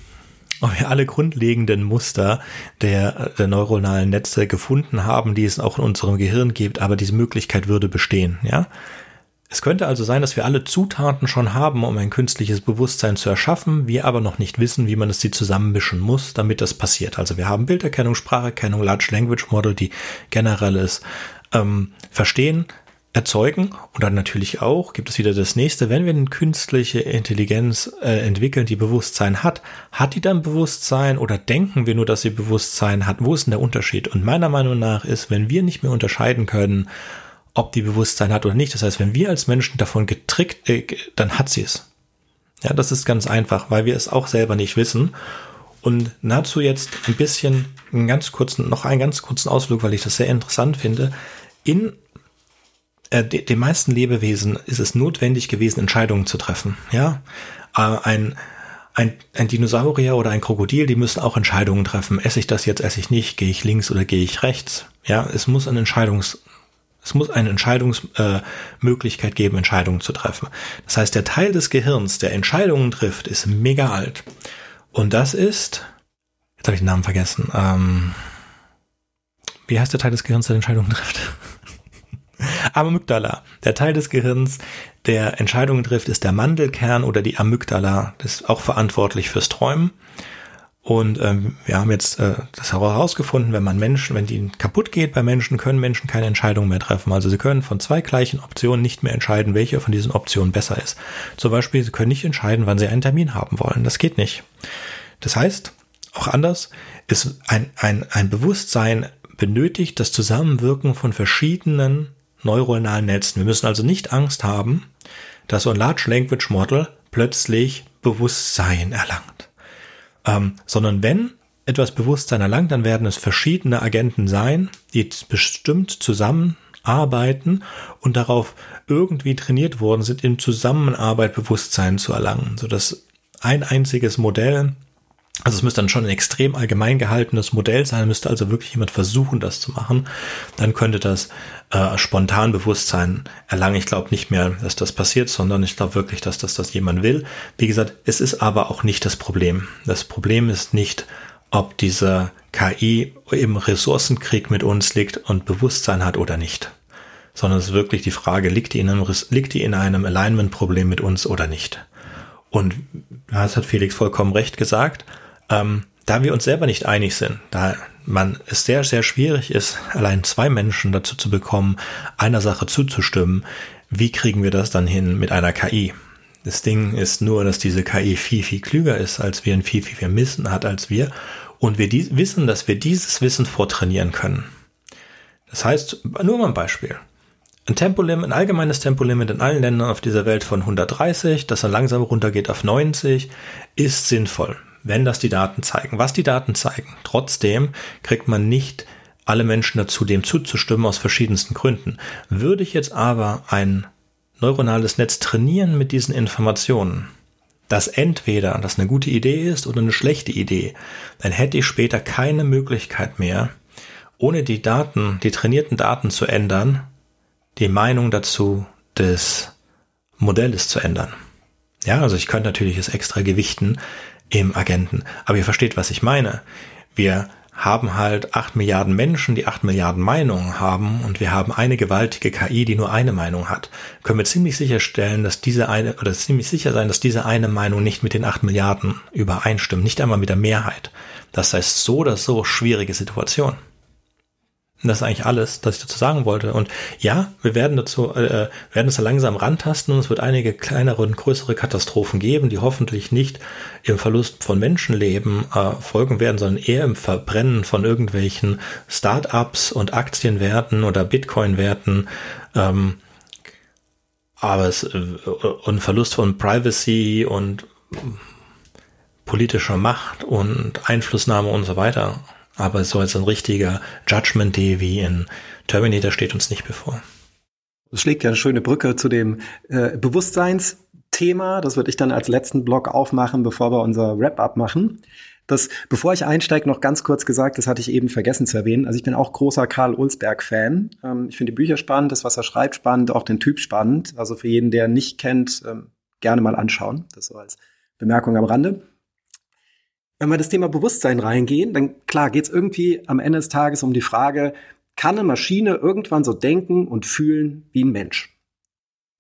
ob wir alle grundlegenden Muster der, der neuronalen Netze gefunden haben, die es auch in unserem Gehirn gibt, aber diese Möglichkeit würde bestehen, ja. Es könnte also sein, dass wir alle Zutaten schon haben, um ein künstliches Bewusstsein zu erschaffen, wir aber noch nicht wissen, wie man es sie zusammenmischen muss, damit das passiert. Also wir haben Bilderkennung, Spracherkennung, Large Language Model, die generelles ähm, Verstehen, erzeugen und dann natürlich auch gibt es wieder das nächste, wenn wir eine künstliche Intelligenz äh, entwickeln, die Bewusstsein hat, hat die dann Bewusstsein oder denken wir nur, dass sie Bewusstsein hat? Wo ist denn der Unterschied? Und meiner Meinung nach ist, wenn wir nicht mehr unterscheiden können, ob die Bewusstsein hat oder nicht, das heißt, wenn wir als Menschen davon getrickt, äh, dann hat sie es. Ja, das ist ganz einfach, weil wir es auch selber nicht wissen. Und nahezu jetzt ein bisschen, einen ganz kurzen, noch einen ganz kurzen Ausflug, weil ich das sehr interessant finde. In äh, de, den meisten Lebewesen ist es notwendig gewesen, Entscheidungen zu treffen. Ja, äh, ein, ein, ein Dinosaurier oder ein Krokodil, die müssen auch Entscheidungen treffen. Esse ich das jetzt, esse ich nicht, gehe ich links oder gehe ich rechts? Ja, es muss eine Entscheidungs, es muss eine Entscheidungsmöglichkeit äh, geben, Entscheidungen zu treffen. Das heißt, der Teil des Gehirns, der Entscheidungen trifft, ist mega alt. Und das ist, jetzt habe ich den Namen vergessen, ähm, wie heißt der Teil des Gehirns, der Entscheidungen trifft? <laughs> <laughs> Amygdala. Der Teil des Gehirns, der Entscheidungen trifft, ist der Mandelkern oder die Amygdala. Das ist auch verantwortlich fürs Träumen. Und ähm, wir haben jetzt äh, das herausgefunden, wenn man Menschen, wenn die kaputt geht bei Menschen, können Menschen keine Entscheidungen mehr treffen. Also sie können von zwei gleichen Optionen nicht mehr entscheiden, welche von diesen Optionen besser ist. Zum Beispiel, sie können nicht entscheiden, wann sie einen Termin haben wollen. Das geht nicht. Das heißt, auch anders, ist ein, ein, ein Bewusstsein benötigt das Zusammenwirken von verschiedenen neuronalen Netzen. Wir müssen also nicht Angst haben, dass so ein Large Language Model plötzlich Bewusstsein erlangt. Ähm, sondern wenn etwas Bewusstsein erlangt, dann werden es verschiedene Agenten sein, die bestimmt zusammenarbeiten und darauf irgendwie trainiert worden sind, in Zusammenarbeit Bewusstsein zu erlangen, sodass ein einziges Modell also es müsste dann schon ein extrem allgemein gehaltenes Modell sein, müsste also wirklich jemand versuchen, das zu machen. Dann könnte das äh, spontan Bewusstsein erlangen. Ich glaube nicht mehr, dass das passiert, sondern ich glaube wirklich, dass das, das jemand will. Wie gesagt, es ist aber auch nicht das Problem. Das Problem ist nicht, ob diese KI im Ressourcenkrieg mit uns liegt und Bewusstsein hat oder nicht. Sondern es ist wirklich die Frage, liegt die in einem, liegt die in einem Alignment-Problem mit uns oder nicht? Und das hat Felix vollkommen recht gesagt. Ähm, da wir uns selber nicht einig sind, da man es sehr, sehr schwierig ist, allein zwei Menschen dazu zu bekommen, einer Sache zuzustimmen, wie kriegen wir das dann hin mit einer KI? Das Ding ist nur, dass diese KI viel, viel klüger ist als wir und viel, viel mehr Wissen hat als wir. Und wir die, wissen, dass wir dieses Wissen vortrainieren können. Das heißt, nur mal ein Beispiel. Ein Tempolimit, ein allgemeines Tempolimit in allen Ländern auf dieser Welt von 130, das dann langsam runtergeht auf 90, ist sinnvoll, wenn das die Daten zeigen. Was die Daten zeigen. Trotzdem kriegt man nicht alle Menschen dazu, dem zuzustimmen aus verschiedensten Gründen. Würde ich jetzt aber ein neuronales Netz trainieren mit diesen Informationen, das entweder das eine gute Idee ist oder eine schlechte Idee, dann hätte ich später keine Möglichkeit mehr, ohne die Daten, die trainierten Daten zu ändern, die Meinung dazu des Modells zu ändern. Ja, also ich könnte natürlich es extra gewichten im Agenten, aber ihr versteht, was ich meine. Wir haben halt acht Milliarden Menschen, die acht Milliarden Meinungen haben und wir haben eine gewaltige KI, die nur eine Meinung hat. Können wir ziemlich sicherstellen, dass diese eine oder ziemlich sicher sein, dass diese eine Meinung nicht mit den acht Milliarden übereinstimmt, nicht einmal mit der Mehrheit. Das heißt so oder so schwierige Situation. Das ist eigentlich alles, was ich dazu sagen wollte. Und ja, wir werden dazu, äh, werden es langsam rantasten und es wird einige kleinere und größere Katastrophen geben, die hoffentlich nicht im Verlust von Menschenleben äh, folgen werden, sondern eher im Verbrennen von irgendwelchen Start-ups und Aktienwerten oder Bitcoin-Werten. Ähm, aber es äh, und Verlust von Privacy und politischer Macht und Einflussnahme und so weiter. Aber so als ein richtiger Judgment Day wie in Terminator steht uns nicht bevor. Das schlägt ja eine schöne Brücke zu dem äh, Bewusstseinsthema. Das würde ich dann als letzten Block aufmachen, bevor wir unser Wrap-up machen. Das, bevor ich einsteige, noch ganz kurz gesagt, das hatte ich eben vergessen zu erwähnen. Also ich bin auch großer Karl Ulsberg-Fan. Ähm, ich finde die Bücher spannend, das, was er schreibt, spannend, auch den Typ spannend. Also für jeden, der nicht kennt, ähm, gerne mal anschauen. Das so als Bemerkung am Rande wenn wir das Thema Bewusstsein reingehen, dann klar geht es irgendwie am Ende des Tages um die Frage, kann eine Maschine irgendwann so denken und fühlen wie ein Mensch?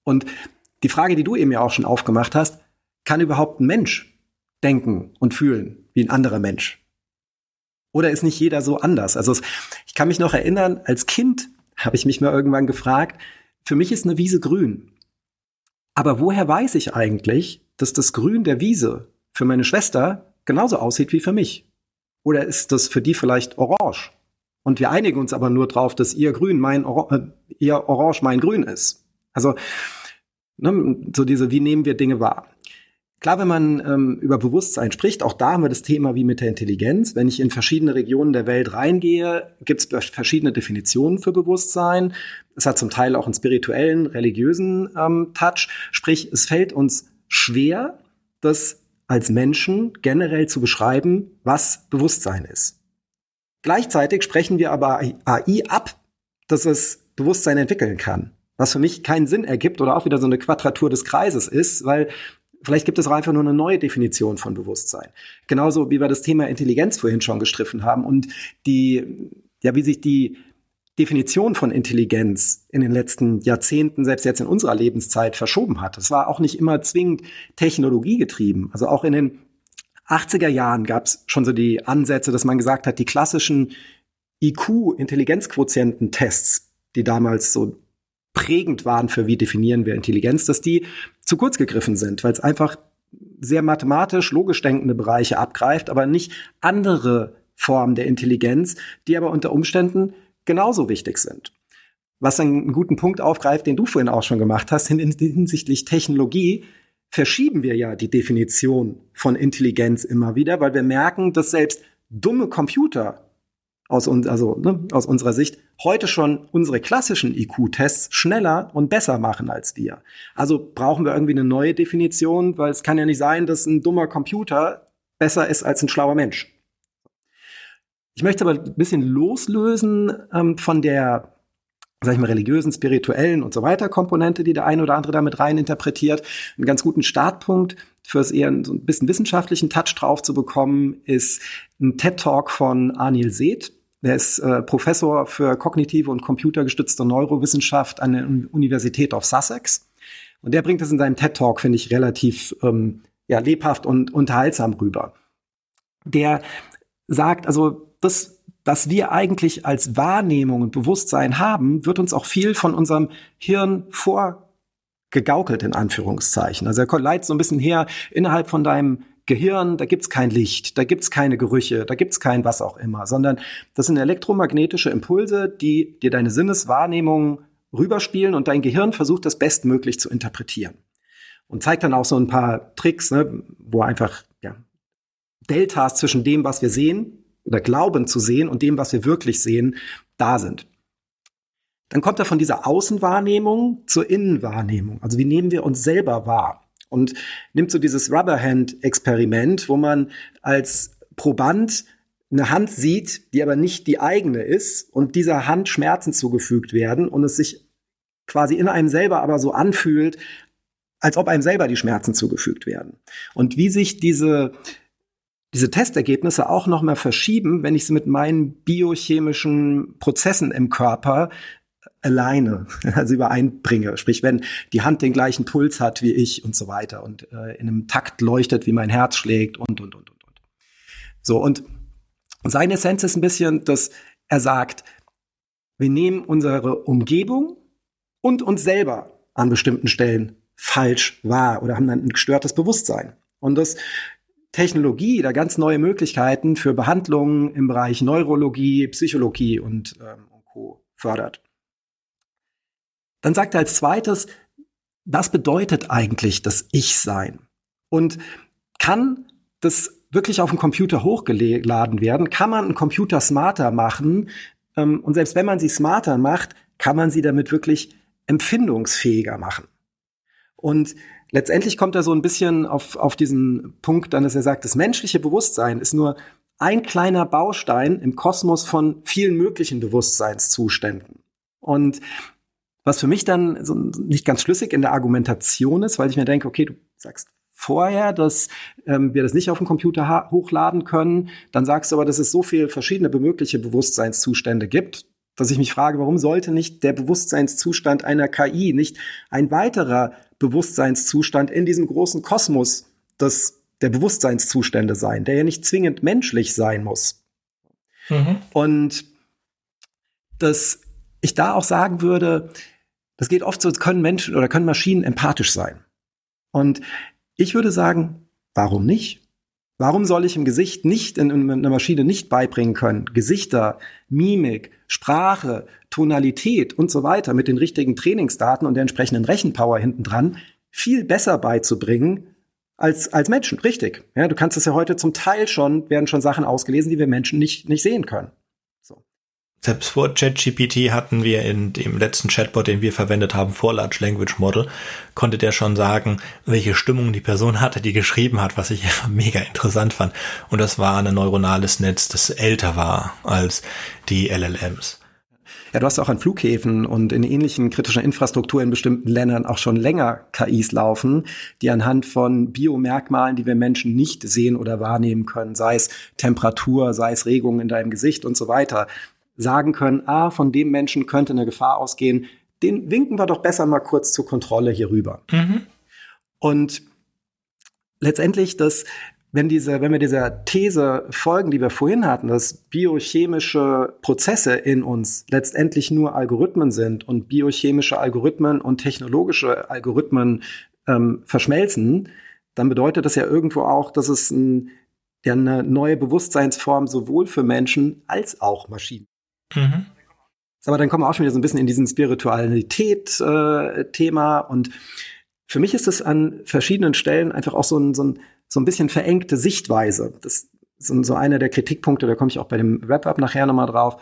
Und die Frage, die du eben ja auch schon aufgemacht hast, kann überhaupt ein Mensch denken und fühlen wie ein anderer Mensch? Oder ist nicht jeder so anders? Also ich kann mich noch erinnern, als Kind habe ich mich mal irgendwann gefragt, für mich ist eine Wiese grün. Aber woher weiß ich eigentlich, dass das Grün der Wiese für meine Schwester genauso aussieht wie für mich? Oder ist das für die vielleicht orange? Und wir einigen uns aber nur drauf, dass ihr grün mein Or äh, ihr orange mein grün ist. Also ne, so diese, wie nehmen wir Dinge wahr? Klar, wenn man ähm, über Bewusstsein spricht, auch da haben wir das Thema wie mit der Intelligenz. Wenn ich in verschiedene Regionen der Welt reingehe, gibt es verschiedene Definitionen für Bewusstsein. Es hat zum Teil auch einen spirituellen, religiösen ähm, Touch. Sprich, es fällt uns schwer, das als Menschen generell zu beschreiben, was Bewusstsein ist. Gleichzeitig sprechen wir aber AI ab, dass es Bewusstsein entwickeln kann. Was für mich keinen Sinn ergibt oder auch wieder so eine Quadratur des Kreises ist, weil vielleicht gibt es auch einfach nur eine neue Definition von Bewusstsein. Genauso wie wir das Thema Intelligenz vorhin schon gestriffen haben und die, ja, wie sich die Definition von Intelligenz in den letzten Jahrzehnten, selbst jetzt in unserer Lebenszeit, verschoben hat. Es war auch nicht immer zwingend technologiegetrieben. Also auch in den 80er Jahren gab es schon so die Ansätze, dass man gesagt hat, die klassischen IQ-Intelligenzquotienten-Tests, die damals so prägend waren für wie definieren wir Intelligenz, dass die zu kurz gegriffen sind, weil es einfach sehr mathematisch, logisch denkende Bereiche abgreift, aber nicht andere Formen der Intelligenz, die aber unter Umständen genauso wichtig sind. Was einen guten Punkt aufgreift, den du vorhin auch schon gemacht hast, hinsichtlich Technologie, verschieben wir ja die Definition von Intelligenz immer wieder, weil wir merken, dass selbst dumme Computer aus, uns, also, ne, aus unserer Sicht heute schon unsere klassischen IQ-Tests schneller und besser machen als wir. Also brauchen wir irgendwie eine neue Definition, weil es kann ja nicht sein, dass ein dummer Computer besser ist als ein schlauer Mensch. Ich möchte aber ein bisschen loslösen ähm, von der sag ich mal, religiösen, spirituellen und so weiter Komponente, die der eine oder andere damit rein interpretiert. Einen ganz guten Startpunkt fürs eher so ein bisschen wissenschaftlichen Touch drauf zu bekommen, ist ein TED-Talk von Anil Seth. Der ist äh, Professor für kognitive und computergestützte Neurowissenschaft an der Universität of Sussex. Und der bringt das in seinem TED-Talk, finde ich, relativ ähm, ja, lebhaft und unterhaltsam rüber. Der sagt, also das, was wir eigentlich als Wahrnehmung und Bewusstsein haben, wird uns auch viel von unserem Hirn vorgegaukelt, in Anführungszeichen. Also er leitet so ein bisschen her, innerhalb von deinem Gehirn, da gibt's kein Licht, da gibt's keine Gerüche, da gibt's kein was auch immer, sondern das sind elektromagnetische Impulse, die dir deine Sinneswahrnehmung rüberspielen und dein Gehirn versucht, das bestmöglich zu interpretieren. Und zeigt dann auch so ein paar Tricks, ne, wo einfach ja, Deltas zwischen dem, was wir sehen oder glauben zu sehen und dem, was wir wirklich sehen, da sind. Dann kommt er von dieser Außenwahrnehmung zur Innenwahrnehmung. Also wie nehmen wir uns selber wahr? Und nimmt so dieses Rubberhand-Experiment, wo man als Proband eine Hand sieht, die aber nicht die eigene ist und dieser Hand Schmerzen zugefügt werden und es sich quasi in einem selber aber so anfühlt, als ob einem selber die Schmerzen zugefügt werden. Und wie sich diese diese Testergebnisse auch noch mal verschieben, wenn ich sie mit meinen biochemischen Prozessen im Körper alleine, <laughs> also übereinbringe. Sprich, wenn die Hand den gleichen Puls hat wie ich und so weiter und äh, in einem Takt leuchtet, wie mein Herz schlägt und, und, und, und, und. So, und seine Essenz ist ein bisschen, dass er sagt, wir nehmen unsere Umgebung und uns selber an bestimmten Stellen falsch wahr oder haben dann ein gestörtes Bewusstsein. Und das Technologie da ganz neue Möglichkeiten für Behandlungen im Bereich Neurologie, Psychologie und, ähm, und Co. fördert. Dann sagt er als zweites, was bedeutet eigentlich das Ich-Sein? Und kann das wirklich auf dem Computer hochgeladen werden? Kann man einen Computer smarter machen? Ähm, und selbst wenn man sie smarter macht, kann man sie damit wirklich empfindungsfähiger machen? Und letztendlich kommt er so ein bisschen auf, auf diesen Punkt dann, dass er sagt, das menschliche Bewusstsein ist nur ein kleiner Baustein im Kosmos von vielen möglichen Bewusstseinszuständen. Und was für mich dann so nicht ganz schlüssig in der Argumentation ist, weil ich mir denke, okay, du sagst vorher, dass ähm, wir das nicht auf dem Computer hochladen können. Dann sagst du aber, dass es so viele verschiedene mögliche Bewusstseinszustände gibt, dass ich mich frage, warum sollte nicht der Bewusstseinszustand einer KI nicht ein weiterer Bewusstseinszustand in diesem großen Kosmos des, der Bewusstseinszustände sein, der ja nicht zwingend menschlich sein muss. Mhm. Und dass ich da auch sagen würde, das geht oft so, können Menschen oder können Maschinen empathisch sein. Und ich würde sagen, warum nicht? Warum soll ich im Gesicht nicht, in, in einer Maschine nicht beibringen können, Gesichter, Mimik, Sprache, Tonalität und so weiter mit den richtigen Trainingsdaten und der entsprechenden Rechenpower hinten dran viel besser beizubringen als, als Menschen. Richtig. Ja, du kannst es ja heute zum Teil schon, werden schon Sachen ausgelesen, die wir Menschen nicht, nicht sehen können. Selbst vor ChatGPT hatten wir in dem letzten Chatbot, den wir verwendet haben, vor Large Language Model, konnte der schon sagen, welche Stimmung die Person hatte, die geschrieben hat, was ich <laughs> mega interessant fand. Und das war ein neuronales Netz, das älter war als die LLMs. Ja, du hast auch an Flughäfen und in ähnlichen kritischen Infrastrukturen in bestimmten Ländern auch schon länger KIs laufen, die anhand von Biomerkmalen, die wir Menschen nicht sehen oder wahrnehmen können, sei es Temperatur, sei es Regungen in deinem Gesicht und so weiter, sagen können, ah, von dem Menschen könnte eine Gefahr ausgehen, den winken wir doch besser mal kurz zur Kontrolle hier rüber. Mhm. Und letztendlich, dass wenn diese, wenn wir dieser These folgen, die wir vorhin hatten, dass biochemische Prozesse in uns letztendlich nur Algorithmen sind und biochemische Algorithmen und technologische Algorithmen ähm, verschmelzen, dann bedeutet das ja irgendwo auch, dass es ein, ja, eine neue Bewusstseinsform sowohl für Menschen als auch Maschinen Mhm. Aber dann kommen wir auch schon wieder so ein bisschen in diesen Spiritualität-Thema. Äh, und für mich ist es an verschiedenen Stellen einfach auch so ein, so ein, so ein bisschen verengte Sichtweise. Das ist so einer der Kritikpunkte, da komme ich auch bei dem Wrap-up nachher nochmal drauf,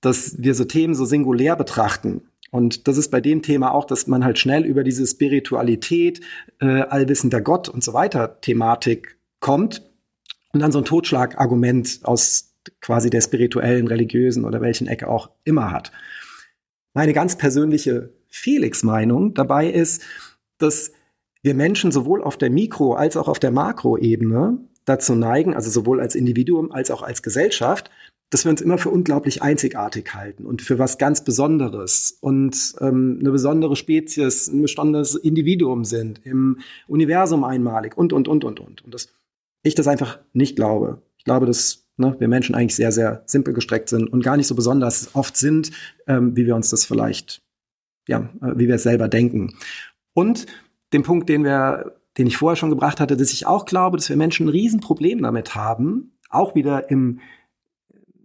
dass wir so Themen so singulär betrachten. Und das ist bei dem Thema auch, dass man halt schnell über diese Spiritualität, äh, allwissender Gott und so weiter Thematik kommt und dann so ein Totschlagargument aus quasi der spirituellen, religiösen oder welchen Ecke auch immer hat. Meine ganz persönliche Felix-Meinung dabei ist, dass wir Menschen sowohl auf der Mikro- als auch auf der Makroebene dazu neigen, also sowohl als Individuum als auch als Gesellschaft, dass wir uns immer für unglaublich einzigartig halten und für was ganz Besonderes und ähm, eine besondere Spezies, ein besonderes Individuum sind, im Universum einmalig und, und, und, und, und. Und dass ich das einfach nicht glaube. Ich glaube, dass ne, wir Menschen eigentlich sehr, sehr simpel gestreckt sind und gar nicht so besonders oft sind, ähm, wie wir uns das vielleicht, ja, äh, wie wir es selber denken. Und den Punkt, den wir, den ich vorher schon gebracht hatte, dass ich auch glaube, dass wir Menschen ein Riesenproblem damit haben, auch wieder im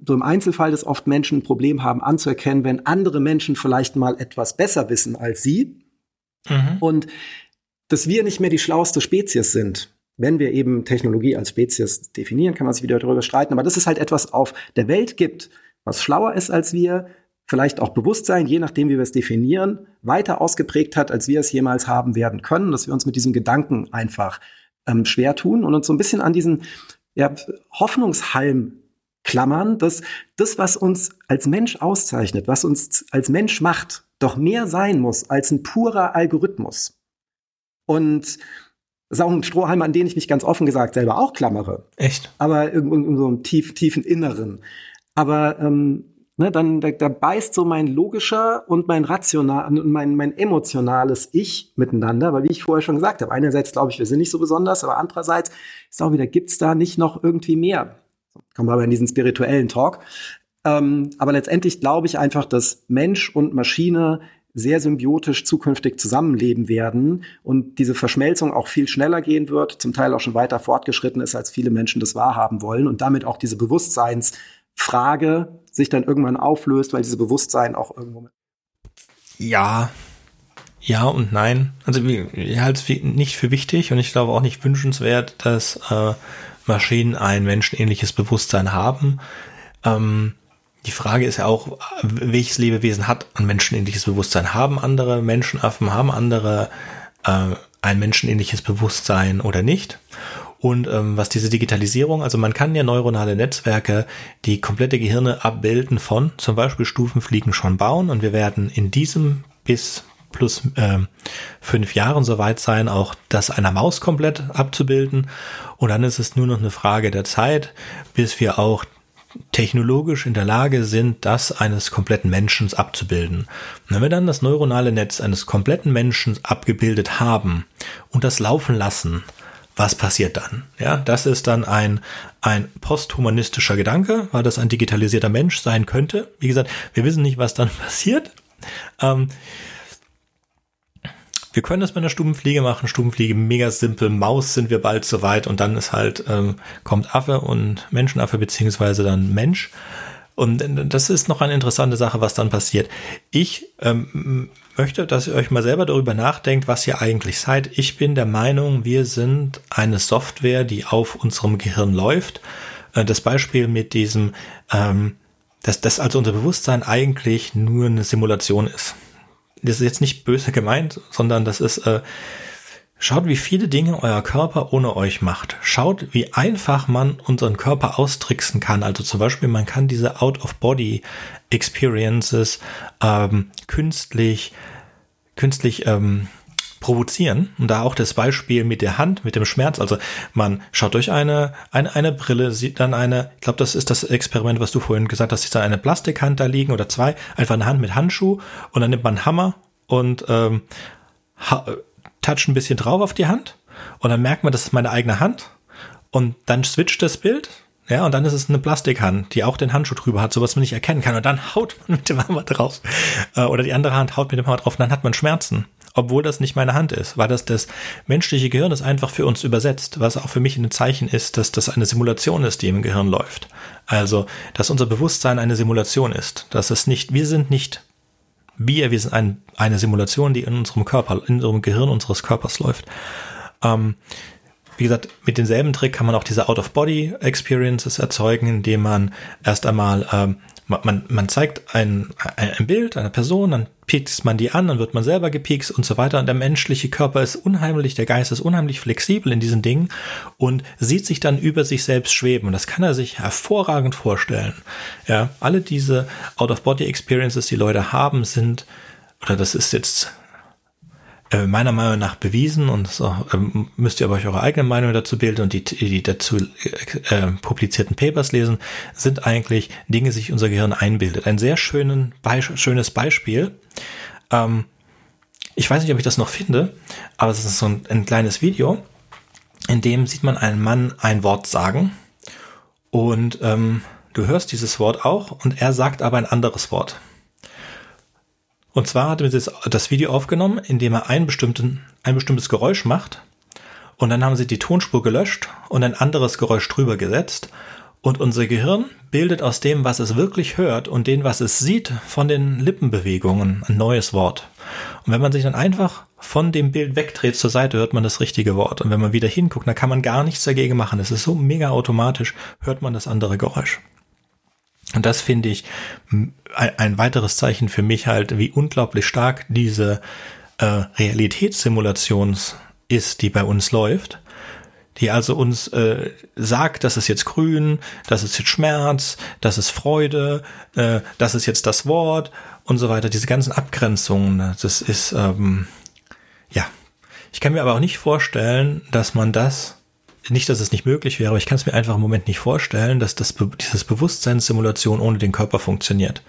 so im Einzelfall, dass oft Menschen ein Problem haben anzuerkennen, wenn andere Menschen vielleicht mal etwas besser wissen als sie. Mhm. Und dass wir nicht mehr die schlauste Spezies sind. Wenn wir eben Technologie als Spezies definieren, kann man sich wieder darüber streiten. Aber dass es halt etwas auf der Welt gibt, was schlauer ist als wir, vielleicht auch Bewusstsein, je nachdem, wie wir es definieren, weiter ausgeprägt hat, als wir es jemals haben werden können, dass wir uns mit diesem Gedanken einfach ähm, schwer tun und uns so ein bisschen an diesen ja, Hoffnungshalm klammern, dass das, was uns als Mensch auszeichnet, was uns als Mensch macht, doch mehr sein muss als ein purer Algorithmus. Und das ist auch ein Strohhalm, an den ich mich ganz offen gesagt selber auch klammere. Echt? Aber irgendwo in so einem tief, tiefen Inneren. Aber ähm, ne, dann da, da beißt so mein logischer und mein rational und mein, mein emotionales Ich miteinander, weil wie ich vorher schon gesagt habe, einerseits glaube ich, wir sind nicht so besonders, aber andererseits ist auch wieder, gibt's da nicht noch irgendwie mehr? Kommen wir aber in diesen spirituellen Talk. Ähm, aber letztendlich glaube ich einfach, dass Mensch und Maschine sehr symbiotisch zukünftig zusammenleben werden und diese Verschmelzung auch viel schneller gehen wird, zum Teil auch schon weiter fortgeschritten ist, als viele Menschen das wahrhaben wollen und damit auch diese Bewusstseinsfrage sich dann irgendwann auflöst, weil diese Bewusstsein auch irgendwo ja, ja und nein. Also ich halte es nicht für wichtig und ich glaube auch nicht wünschenswert, dass äh, Maschinen ein menschenähnliches Bewusstsein haben. Ähm, die Frage ist ja auch, welches Lebewesen hat ein menschenähnliches Bewusstsein? Haben andere Menschenaffen, haben andere äh, ein menschenähnliches Bewusstsein oder nicht? Und ähm, was diese Digitalisierung, also man kann ja neuronale Netzwerke, die komplette Gehirne abbilden von zum Beispiel Stufenfliegen schon bauen und wir werden in diesem bis plus äh, fünf Jahren soweit sein, auch das einer Maus komplett abzubilden. Und dann ist es nur noch eine Frage der Zeit, bis wir auch technologisch in der Lage sind, das eines kompletten Menschen abzubilden. Und wenn wir dann das neuronale Netz eines kompletten Menschen abgebildet haben und das laufen lassen, was passiert dann? Ja, das ist dann ein, ein posthumanistischer Gedanke, weil das ein digitalisierter Mensch sein könnte. Wie gesagt, wir wissen nicht, was dann <laughs> passiert. Ähm, wir können das mit einer Stubenfliege machen. Stubenfliege mega simpel. Maus sind wir bald soweit und dann ist halt, ähm, kommt Affe und Menschenaffe beziehungsweise dann Mensch. Und das ist noch eine interessante Sache, was dann passiert. Ich ähm, möchte, dass ihr euch mal selber darüber nachdenkt, was ihr eigentlich seid. Ich bin der Meinung, wir sind eine Software, die auf unserem Gehirn läuft. Äh, das Beispiel mit diesem, ähm, dass das also unser Bewusstsein eigentlich nur eine Simulation ist das ist jetzt nicht böse gemeint, sondern das ist, äh, schaut, wie viele Dinge euer Körper ohne euch macht. Schaut, wie einfach man unseren Körper austricksen kann. Also zum Beispiel, man kann diese Out-of-Body-Experiences ähm, künstlich, künstlich ähm, provozieren. Und da auch das Beispiel mit der Hand, mit dem Schmerz. Also man schaut durch eine, eine, eine Brille, sieht dann eine, ich glaube, das ist das Experiment, was du vorhin gesagt hast, ist da eine Plastikhand da liegen oder zwei, einfach eine Hand mit Handschuh und dann nimmt man einen Hammer und ähm, ha toucht ein bisschen drauf auf die Hand und dann merkt man, das ist meine eigene Hand und dann switcht das Bild ja, und dann ist es eine Plastikhand, die auch den Handschuh drüber hat, so was man nicht erkennen kann. Und dann haut man mit dem Hammer drauf. Äh, oder die andere Hand haut mit dem Hammer drauf und dann hat man Schmerzen obwohl das nicht meine Hand ist, weil das das menschliche Gehirn ist einfach für uns übersetzt, was auch für mich ein Zeichen ist, dass das eine Simulation ist, die im Gehirn läuft. Also, dass unser Bewusstsein eine Simulation ist, dass es nicht, wir sind nicht wir, wir sind ein, eine Simulation, die in unserem Körper, in unserem Gehirn unseres Körpers läuft. Ähm, wie gesagt, mit demselben Trick kann man auch diese Out-of-Body-Experiences erzeugen, indem man erst einmal ähm, man, man zeigt ein, ein Bild einer Person, dann piekst man die an, dann wird man selber gepiekst und so weiter. Und der menschliche Körper ist unheimlich, der Geist ist unheimlich flexibel in diesen Dingen und sieht sich dann über sich selbst schweben. Und das kann er sich hervorragend vorstellen. Ja, alle diese Out-of-Body-Experiences, die Leute haben, sind, oder das ist jetzt äh, meiner Meinung nach bewiesen und so, ähm, müsst ihr aber euch eure eigene Meinung dazu bilden und die, die dazu äh, äh, publizierten Papers lesen, sind eigentlich Dinge, die sich unser Gehirn einbildet. Ein sehr schönen, Be schönes Beispiel. Ähm, ich weiß nicht, ob ich das noch finde, aber es ist so ein, ein kleines Video, in dem sieht man einen Mann ein Wort sagen und ähm, du hörst dieses Wort auch und er sagt aber ein anderes Wort. Und zwar hat er das Video aufgenommen, indem er einen bestimmten, ein bestimmtes Geräusch macht. Und dann haben sie die Tonspur gelöscht und ein anderes Geräusch drüber gesetzt. Und unser Gehirn bildet aus dem, was es wirklich hört und dem, was es sieht, von den Lippenbewegungen ein neues Wort. Und wenn man sich dann einfach von dem Bild wegdreht zur Seite, hört man das richtige Wort. Und wenn man wieder hinguckt, dann kann man gar nichts dagegen machen. Es ist so mega automatisch, hört man das andere Geräusch. Und das finde ich ein weiteres Zeichen für mich halt, wie unglaublich stark diese äh, Realitätssimulation ist, die bei uns läuft, die also uns äh, sagt, das ist jetzt grün, das ist jetzt Schmerz, das ist Freude, äh, das ist jetzt das Wort und so weiter. Diese ganzen Abgrenzungen, das ist ähm, ja. Ich kann mir aber auch nicht vorstellen, dass man das nicht, dass es nicht möglich wäre, aber ich kann es mir einfach im Moment nicht vorstellen, dass das, dieses Bewusstseinssimulation ohne den Körper funktioniert.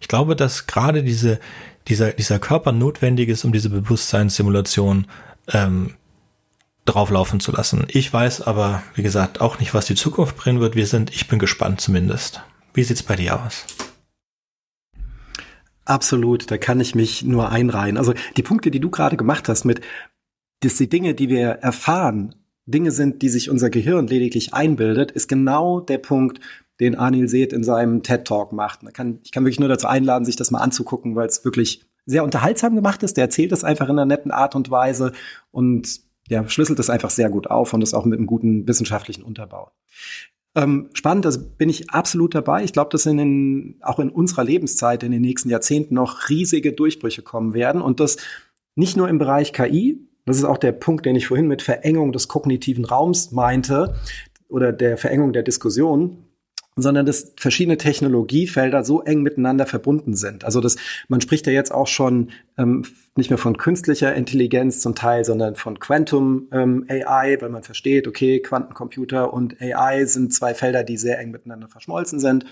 Ich glaube, dass gerade diese, dieser, dieser Körper notwendig ist, um diese Bewusstseinssimulation ähm, drauflaufen zu lassen. Ich weiß aber, wie gesagt, auch nicht, was die Zukunft bringen wird. Wir sind, ich bin gespannt zumindest. Wie sieht's bei dir aus? Absolut, da kann ich mich nur einreihen. Also die Punkte, die du gerade gemacht hast mit, dass die Dinge, die wir erfahren, Dinge sind, die sich unser Gehirn lediglich einbildet, ist genau der Punkt, den Anil Seth in seinem TED-Talk macht. Kann, ich kann wirklich nur dazu einladen, sich das mal anzugucken, weil es wirklich sehr unterhaltsam gemacht ist. Der erzählt es einfach in einer netten Art und Weise und ja, schlüsselt es einfach sehr gut auf und ist auch mit einem guten wissenschaftlichen Unterbau. Ähm, spannend, da bin ich absolut dabei. Ich glaube, dass in den, auch in unserer Lebenszeit in den nächsten Jahrzehnten noch riesige Durchbrüche kommen werden und das nicht nur im Bereich KI, das ist auch der Punkt, den ich vorhin mit Verengung des kognitiven Raums meinte oder der Verengung der Diskussion, sondern dass verschiedene Technologiefelder so eng miteinander verbunden sind. Also das, man spricht ja jetzt auch schon ähm, nicht mehr von künstlicher Intelligenz zum Teil, sondern von Quantum ähm, AI, weil man versteht, okay, Quantencomputer und AI sind zwei Felder, die sehr eng miteinander verschmolzen sind.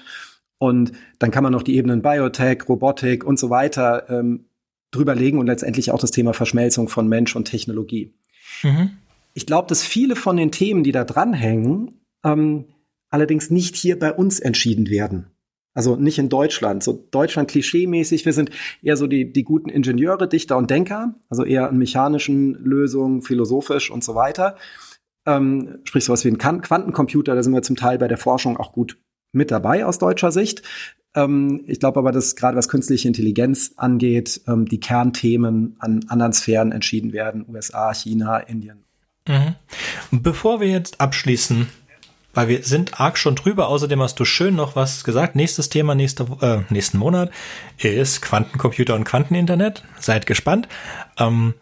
Und dann kann man noch die Ebenen Biotech, Robotik und so weiter ähm, drüber legen und letztendlich auch das Thema Verschmelzung von Mensch und Technologie. Mhm. Ich glaube, dass viele von den Themen, die da dranhängen, ähm, allerdings nicht hier bei uns entschieden werden. Also nicht in Deutschland. So Deutschland klischeemäßig, wir sind eher so die, die guten Ingenieure, Dichter und Denker, also eher an mechanischen Lösungen, philosophisch und so weiter. Ähm, sprich sowas wie ein Quantencomputer, da sind wir zum Teil bei der Forschung auch gut mit dabei aus deutscher Sicht. Ähm, ich glaube aber, dass gerade was künstliche Intelligenz angeht, ähm, die Kernthemen an anderen Sphären entschieden werden. USA, China, Indien. Mhm. Bevor wir jetzt abschließen, weil wir sind arg schon drüber. Außerdem hast du schön noch was gesagt. Nächstes Thema nächste, äh, nächsten Monat ist Quantencomputer und Quanteninternet. Seid gespannt. Ähm,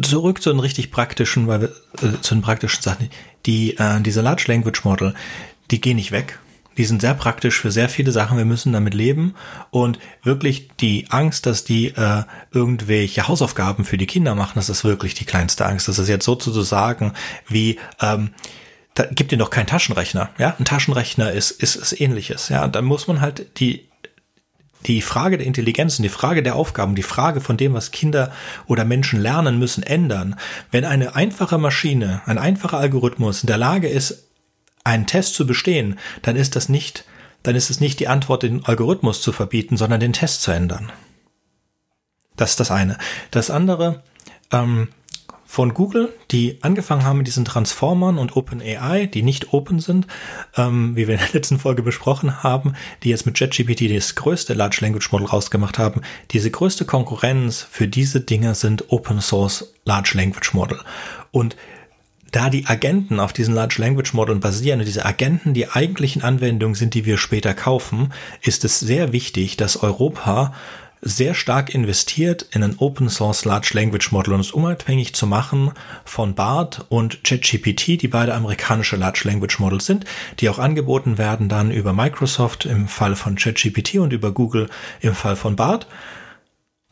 zurück zu den richtig praktischen, weil wir, äh, zu den praktischen Sachen. Die äh, diese Large Language Model, die gehen nicht weg. Die sind sehr praktisch für sehr viele Sachen. Wir müssen damit leben und wirklich die Angst, dass die äh, irgendwelche Hausaufgaben für die Kinder machen, das ist wirklich die kleinste Angst. Das ist jetzt sozusagen wie ähm, da gibt ihr doch keinen Taschenrechner. Ja, ein Taschenrechner ist ist, ist ähnliches. Ja, da muss man halt die die Frage der Intelligenz und die Frage der Aufgaben, die Frage von dem, was Kinder oder Menschen lernen müssen, ändern. Wenn eine einfache Maschine, ein einfacher Algorithmus in der Lage ist, einen Test zu bestehen, dann ist das nicht, dann ist es nicht die Antwort, den Algorithmus zu verbieten, sondern den Test zu ändern. Das ist das eine. Das andere, ähm, von Google, die angefangen haben mit diesen Transformern und OpenAI, die nicht open sind, ähm, wie wir in der letzten Folge besprochen haben, die jetzt mit JetGPT das größte Large Language Model rausgemacht haben. Diese größte Konkurrenz für diese Dinge sind Open Source Large Language Model. Und da die Agenten auf diesen Large Language Modellen basieren und diese Agenten die eigentlichen Anwendungen sind, die wir später kaufen, ist es sehr wichtig, dass Europa sehr stark investiert in ein Open Source Large Language Model. Und es unabhängig zu machen von BART und ChatGPT, die beide amerikanische Large Language Models sind, die auch angeboten werden dann über Microsoft im Fall von ChatGPT und über Google im Fall von BART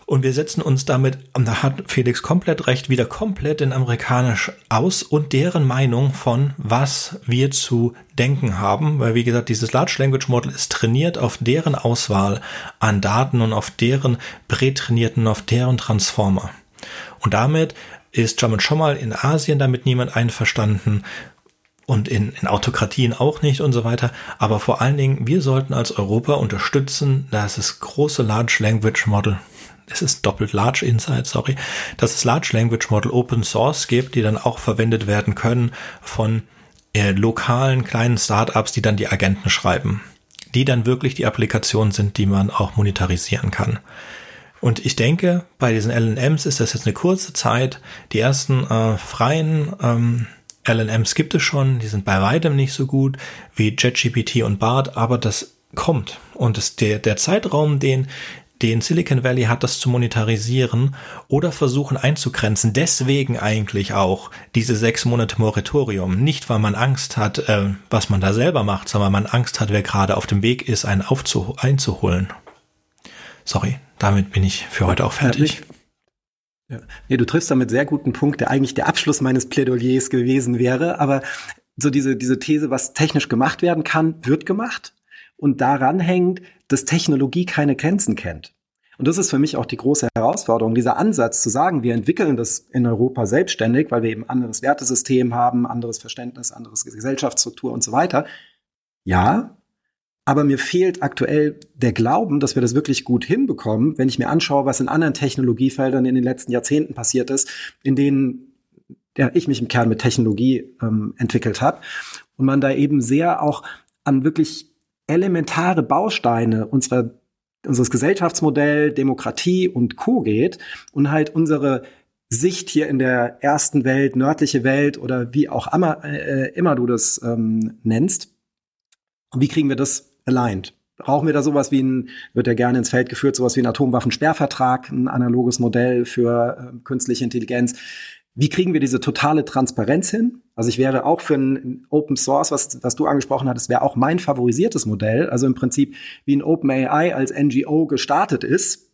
Und wir setzen uns damit, da hat Felix komplett recht, wieder komplett in amerikanisch aus und deren Meinung von, was wir zu denken haben. Weil, wie gesagt, dieses Large Language Model ist trainiert auf deren Auswahl an Daten und auf deren prätrainierten, auf deren Transformer. Und damit ist damit schon mal in Asien damit niemand einverstanden und in, in Autokratien auch nicht und so weiter. Aber vor allen Dingen, wir sollten als Europa unterstützen, dass es große Large Language Model es ist doppelt Large Inside, sorry, dass es Large Language Model Open Source gibt, die dann auch verwendet werden können von äh, lokalen kleinen Startups, die dann die Agenten schreiben, die dann wirklich die Applikationen sind, die man auch monetarisieren kann. Und ich denke, bei diesen LNMs ist das jetzt eine kurze Zeit. Die ersten äh, freien ähm, LNMs gibt es schon, die sind bei weitem nicht so gut wie JetGPT und BART, aber das kommt. Und das, der, der Zeitraum, den den Silicon Valley hat, das zu monetarisieren oder versuchen einzugrenzen. Deswegen eigentlich auch diese sechs Monate Moratorium. Nicht, weil man Angst hat, äh, was man da selber macht, sondern weil man Angst hat, wer gerade auf dem Weg ist, einen aufzu einzuholen. Sorry, damit bin ich für heute auch fertig. Ja. Nee, du triffst damit sehr guten Punkt, der eigentlich der Abschluss meines Plädoyers gewesen wäre. Aber so diese, diese These, was technisch gemacht werden kann, wird gemacht. Und daran hängt, dass Technologie keine Grenzen kennt. Und das ist für mich auch die große Herausforderung, dieser Ansatz zu sagen, wir entwickeln das in Europa selbstständig, weil wir eben anderes Wertesystem haben, anderes Verständnis, anderes Gesellschaftsstruktur und so weiter. Ja, aber mir fehlt aktuell der Glauben, dass wir das wirklich gut hinbekommen, wenn ich mir anschaue, was in anderen Technologiefeldern in den letzten Jahrzehnten passiert ist, in denen ja, ich mich im Kern mit Technologie ähm, entwickelt habe. Und man da eben sehr auch an wirklich elementare Bausteine unserer unseres Gesellschaftsmodell, Demokratie und Co. geht und halt unsere Sicht hier in der ersten Welt, nördliche Welt oder wie auch immer, äh, immer du das ähm, nennst. Wie kriegen wir das aligned? Brauchen wir da sowas wie ein, wird ja gerne ins Feld geführt, sowas wie ein Atomwaffensperrvertrag, ein analoges Modell für äh, künstliche Intelligenz? Wie kriegen wir diese totale Transparenz hin? Also ich wäre auch für ein Open Source, was, was du angesprochen hattest, wäre auch mein favorisiertes Modell. Also im Prinzip wie ein OpenAI als NGO gestartet ist.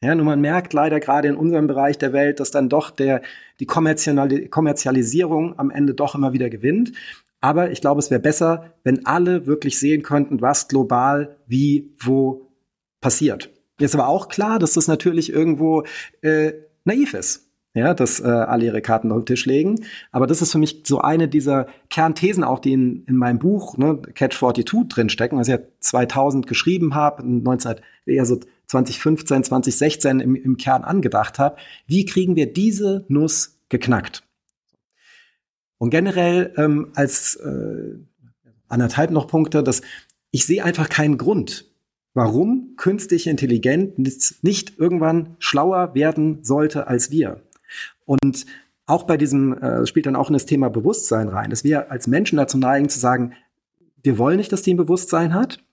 Ja, nur man merkt leider gerade in unserem Bereich der Welt, dass dann doch der, die Kommerzialisierung am Ende doch immer wieder gewinnt. Aber ich glaube, es wäre besser, wenn alle wirklich sehen könnten, was global wie wo passiert. Jetzt aber auch klar, dass das natürlich irgendwo äh, naiv ist ja, dass äh, alle ihre Karten auf den Tisch legen. Aber das ist für mich so eine dieser Kernthesen auch, die in, in meinem Buch ne, Catch 42 drinstecken, was ich ja 2000 geschrieben habe, 19, eher so 2015, 2016 im, im Kern angedacht habe. Wie kriegen wir diese Nuss geknackt? Und generell ähm, als äh, anderthalb noch Punkte, dass ich sehe einfach keinen Grund, warum künstliche Intelligenz nicht irgendwann schlauer werden sollte als wir. Und auch bei diesem äh, spielt dann auch in das Thema Bewusstsein rein, dass wir als Menschen dazu neigen zu sagen, wir wollen nicht, dass die ein Bewusstsein hat,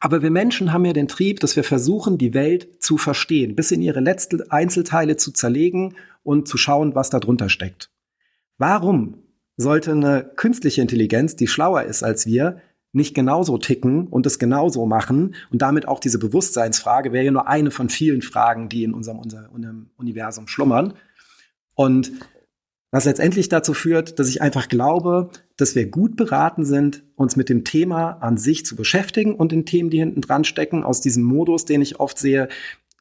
aber wir Menschen haben ja den Trieb, dass wir versuchen, die Welt zu verstehen, bis in ihre letzten Einzelteile zu zerlegen und zu schauen, was da drunter steckt. Warum sollte eine künstliche Intelligenz, die schlauer ist als wir, nicht genauso ticken und es genauso machen und damit auch diese Bewusstseinsfrage wäre ja nur eine von vielen Fragen, die in unserem, unserem Universum schlummern. Und was letztendlich dazu führt, dass ich einfach glaube, dass wir gut beraten sind, uns mit dem Thema an sich zu beschäftigen und den Themen, die hinten dran stecken, aus diesem Modus, den ich oft sehe,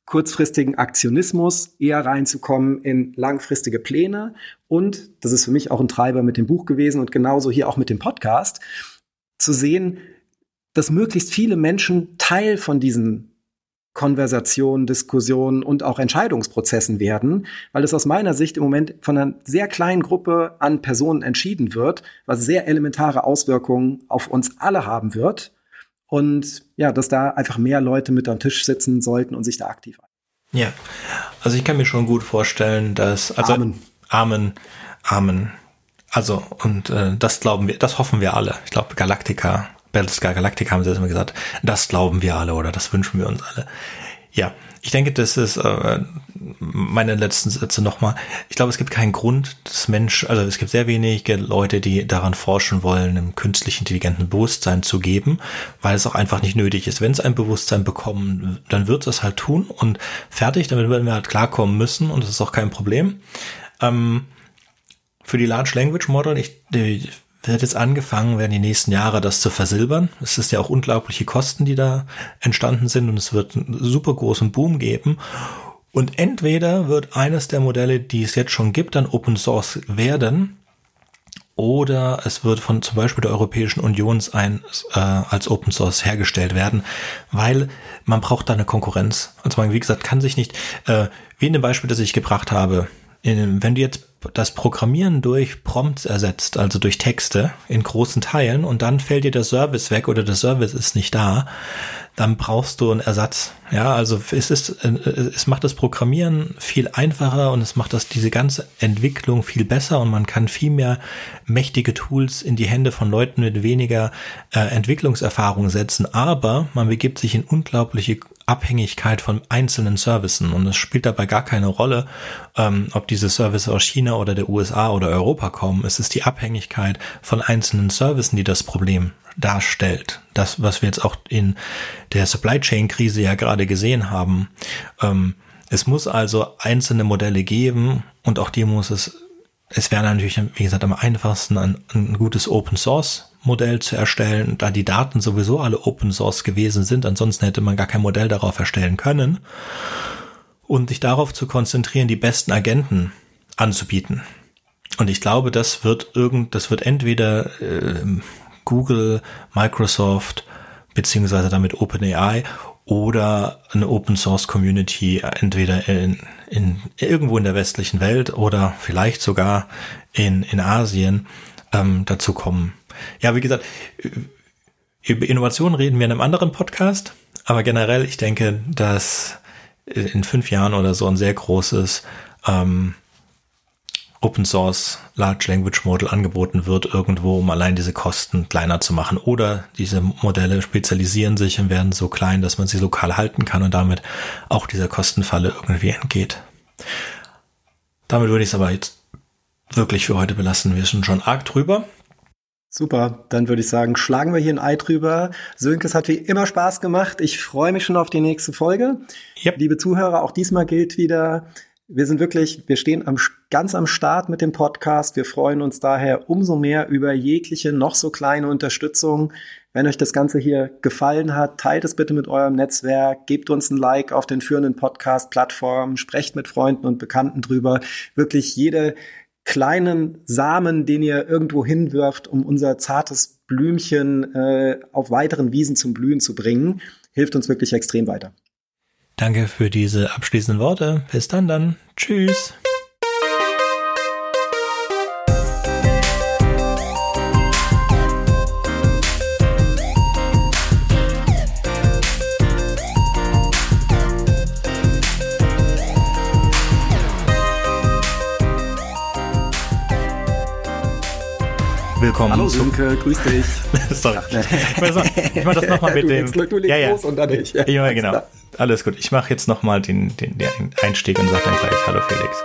kurzfristigen Aktionismus eher reinzukommen in langfristige Pläne. Und das ist für mich auch ein Treiber mit dem Buch gewesen und genauso hier auch mit dem Podcast, zu sehen, dass möglichst viele Menschen Teil von diesen Konversationen, Diskussionen und auch Entscheidungsprozessen werden, weil es aus meiner Sicht im Moment von einer sehr kleinen Gruppe an Personen entschieden wird, was sehr elementare Auswirkungen auf uns alle haben wird. Und ja, dass da einfach mehr Leute mit am Tisch sitzen sollten und sich da aktiv ein. Ja, also ich kann mir schon gut vorstellen, dass also Amen, Amen, Amen. Also und äh, das glauben wir, das hoffen wir alle. Ich glaube Galactica Battlestar Galactica haben sie das immer gesagt, das glauben wir alle oder das wünschen wir uns alle. Ja, ich denke, das ist äh, meine letzten Sätze nochmal. Ich glaube, es gibt keinen Grund, dass Mensch, also es gibt sehr wenige Leute, die daran forschen wollen, einem künstlich intelligenten Bewusstsein zu geben, weil es auch einfach nicht nötig ist. Wenn es ein Bewusstsein bekommen, dann wird es halt tun und fertig, damit werden wir halt klarkommen müssen und das ist auch kein Problem. Ähm, für die Large Language Model, ich, die, wird jetzt angefangen werden, die nächsten Jahre das zu versilbern. Es ist ja auch unglaubliche Kosten, die da entstanden sind und es wird einen super großen Boom geben. Und entweder wird eines der Modelle, die es jetzt schon gibt, dann Open Source werden, oder es wird von zum Beispiel der Europäischen Union ein, äh, als Open Source hergestellt werden, weil man braucht da eine Konkurrenz. Also man, wie gesagt, kann sich nicht, äh, wie in dem Beispiel, das ich gebracht habe, in, wenn du jetzt das Programmieren durch Prompts ersetzt, also durch Texte in großen Teilen und dann fällt dir der Service weg oder der Service ist nicht da, dann brauchst du einen Ersatz. Ja, also es ist, äh, es macht das Programmieren viel einfacher und es macht das, diese ganze Entwicklung viel besser und man kann viel mehr mächtige Tools in die Hände von Leuten mit weniger äh, Entwicklungserfahrung setzen. Aber man begibt sich in unglaubliche Abhängigkeit von einzelnen Services und es spielt dabei gar keine Rolle, ähm, ob diese Services aus China oder der USA oder Europa kommen. Es ist die Abhängigkeit von einzelnen Services, die das Problem darstellt. Das, was wir jetzt auch in der Supply Chain Krise ja gerade gesehen haben. Ähm, es muss also einzelne Modelle geben und auch die muss es es wäre natürlich, wie gesagt, am einfachsten ein, ein gutes Open Source Modell zu erstellen, da die Daten sowieso alle Open Source gewesen sind. Ansonsten hätte man gar kein Modell darauf erstellen können. Und sich darauf zu konzentrieren, die besten Agenten anzubieten. Und ich glaube, das wird irgend, das wird entweder äh, Google, Microsoft beziehungsweise damit OpenAI oder eine Open Source Community entweder in, in irgendwo in der westlichen Welt oder vielleicht sogar in, in Asien ähm, dazu kommen. Ja, wie gesagt, über Innovation reden wir in einem anderen Podcast, aber generell, ich denke, dass in fünf Jahren oder so ein sehr großes ähm, Open Source Large Language Model angeboten wird irgendwo, um allein diese Kosten kleiner zu machen. Oder diese Modelle spezialisieren sich und werden so klein, dass man sie lokal halten kann und damit auch dieser Kostenfalle irgendwie entgeht. Damit würde ich es aber jetzt wirklich für heute belassen. Wir sind schon arg drüber. Super, dann würde ich sagen, schlagen wir hier ein Ei drüber. Sönke, es hat wie immer Spaß gemacht. Ich freue mich schon auf die nächste Folge. Yep. Liebe Zuhörer, auch diesmal gilt wieder, wir sind wirklich, wir stehen am, ganz am Start mit dem Podcast. Wir freuen uns daher umso mehr über jegliche noch so kleine Unterstützung. Wenn euch das Ganze hier gefallen hat, teilt es bitte mit eurem Netzwerk, gebt uns ein Like auf den führenden Podcast-Plattformen, sprecht mit Freunden und Bekannten drüber. Wirklich jede kleinen Samen, den ihr irgendwo hinwirft, um unser zartes Blümchen äh, auf weiteren Wiesen zum Blühen zu bringen, hilft uns wirklich extrem weiter. Danke für diese abschließenden Worte. Bis dann dann. Tschüss. Willkommen. Hallo Sönke, grüß dich. <laughs> Sorry. Ich mache das nochmal mit dem. Du legst ja, ja. los und dann ich. Ja, ja genau. Alles gut. Ich mache jetzt nochmal den, den, den Einstieg und sage dann gleich Hallo Felix.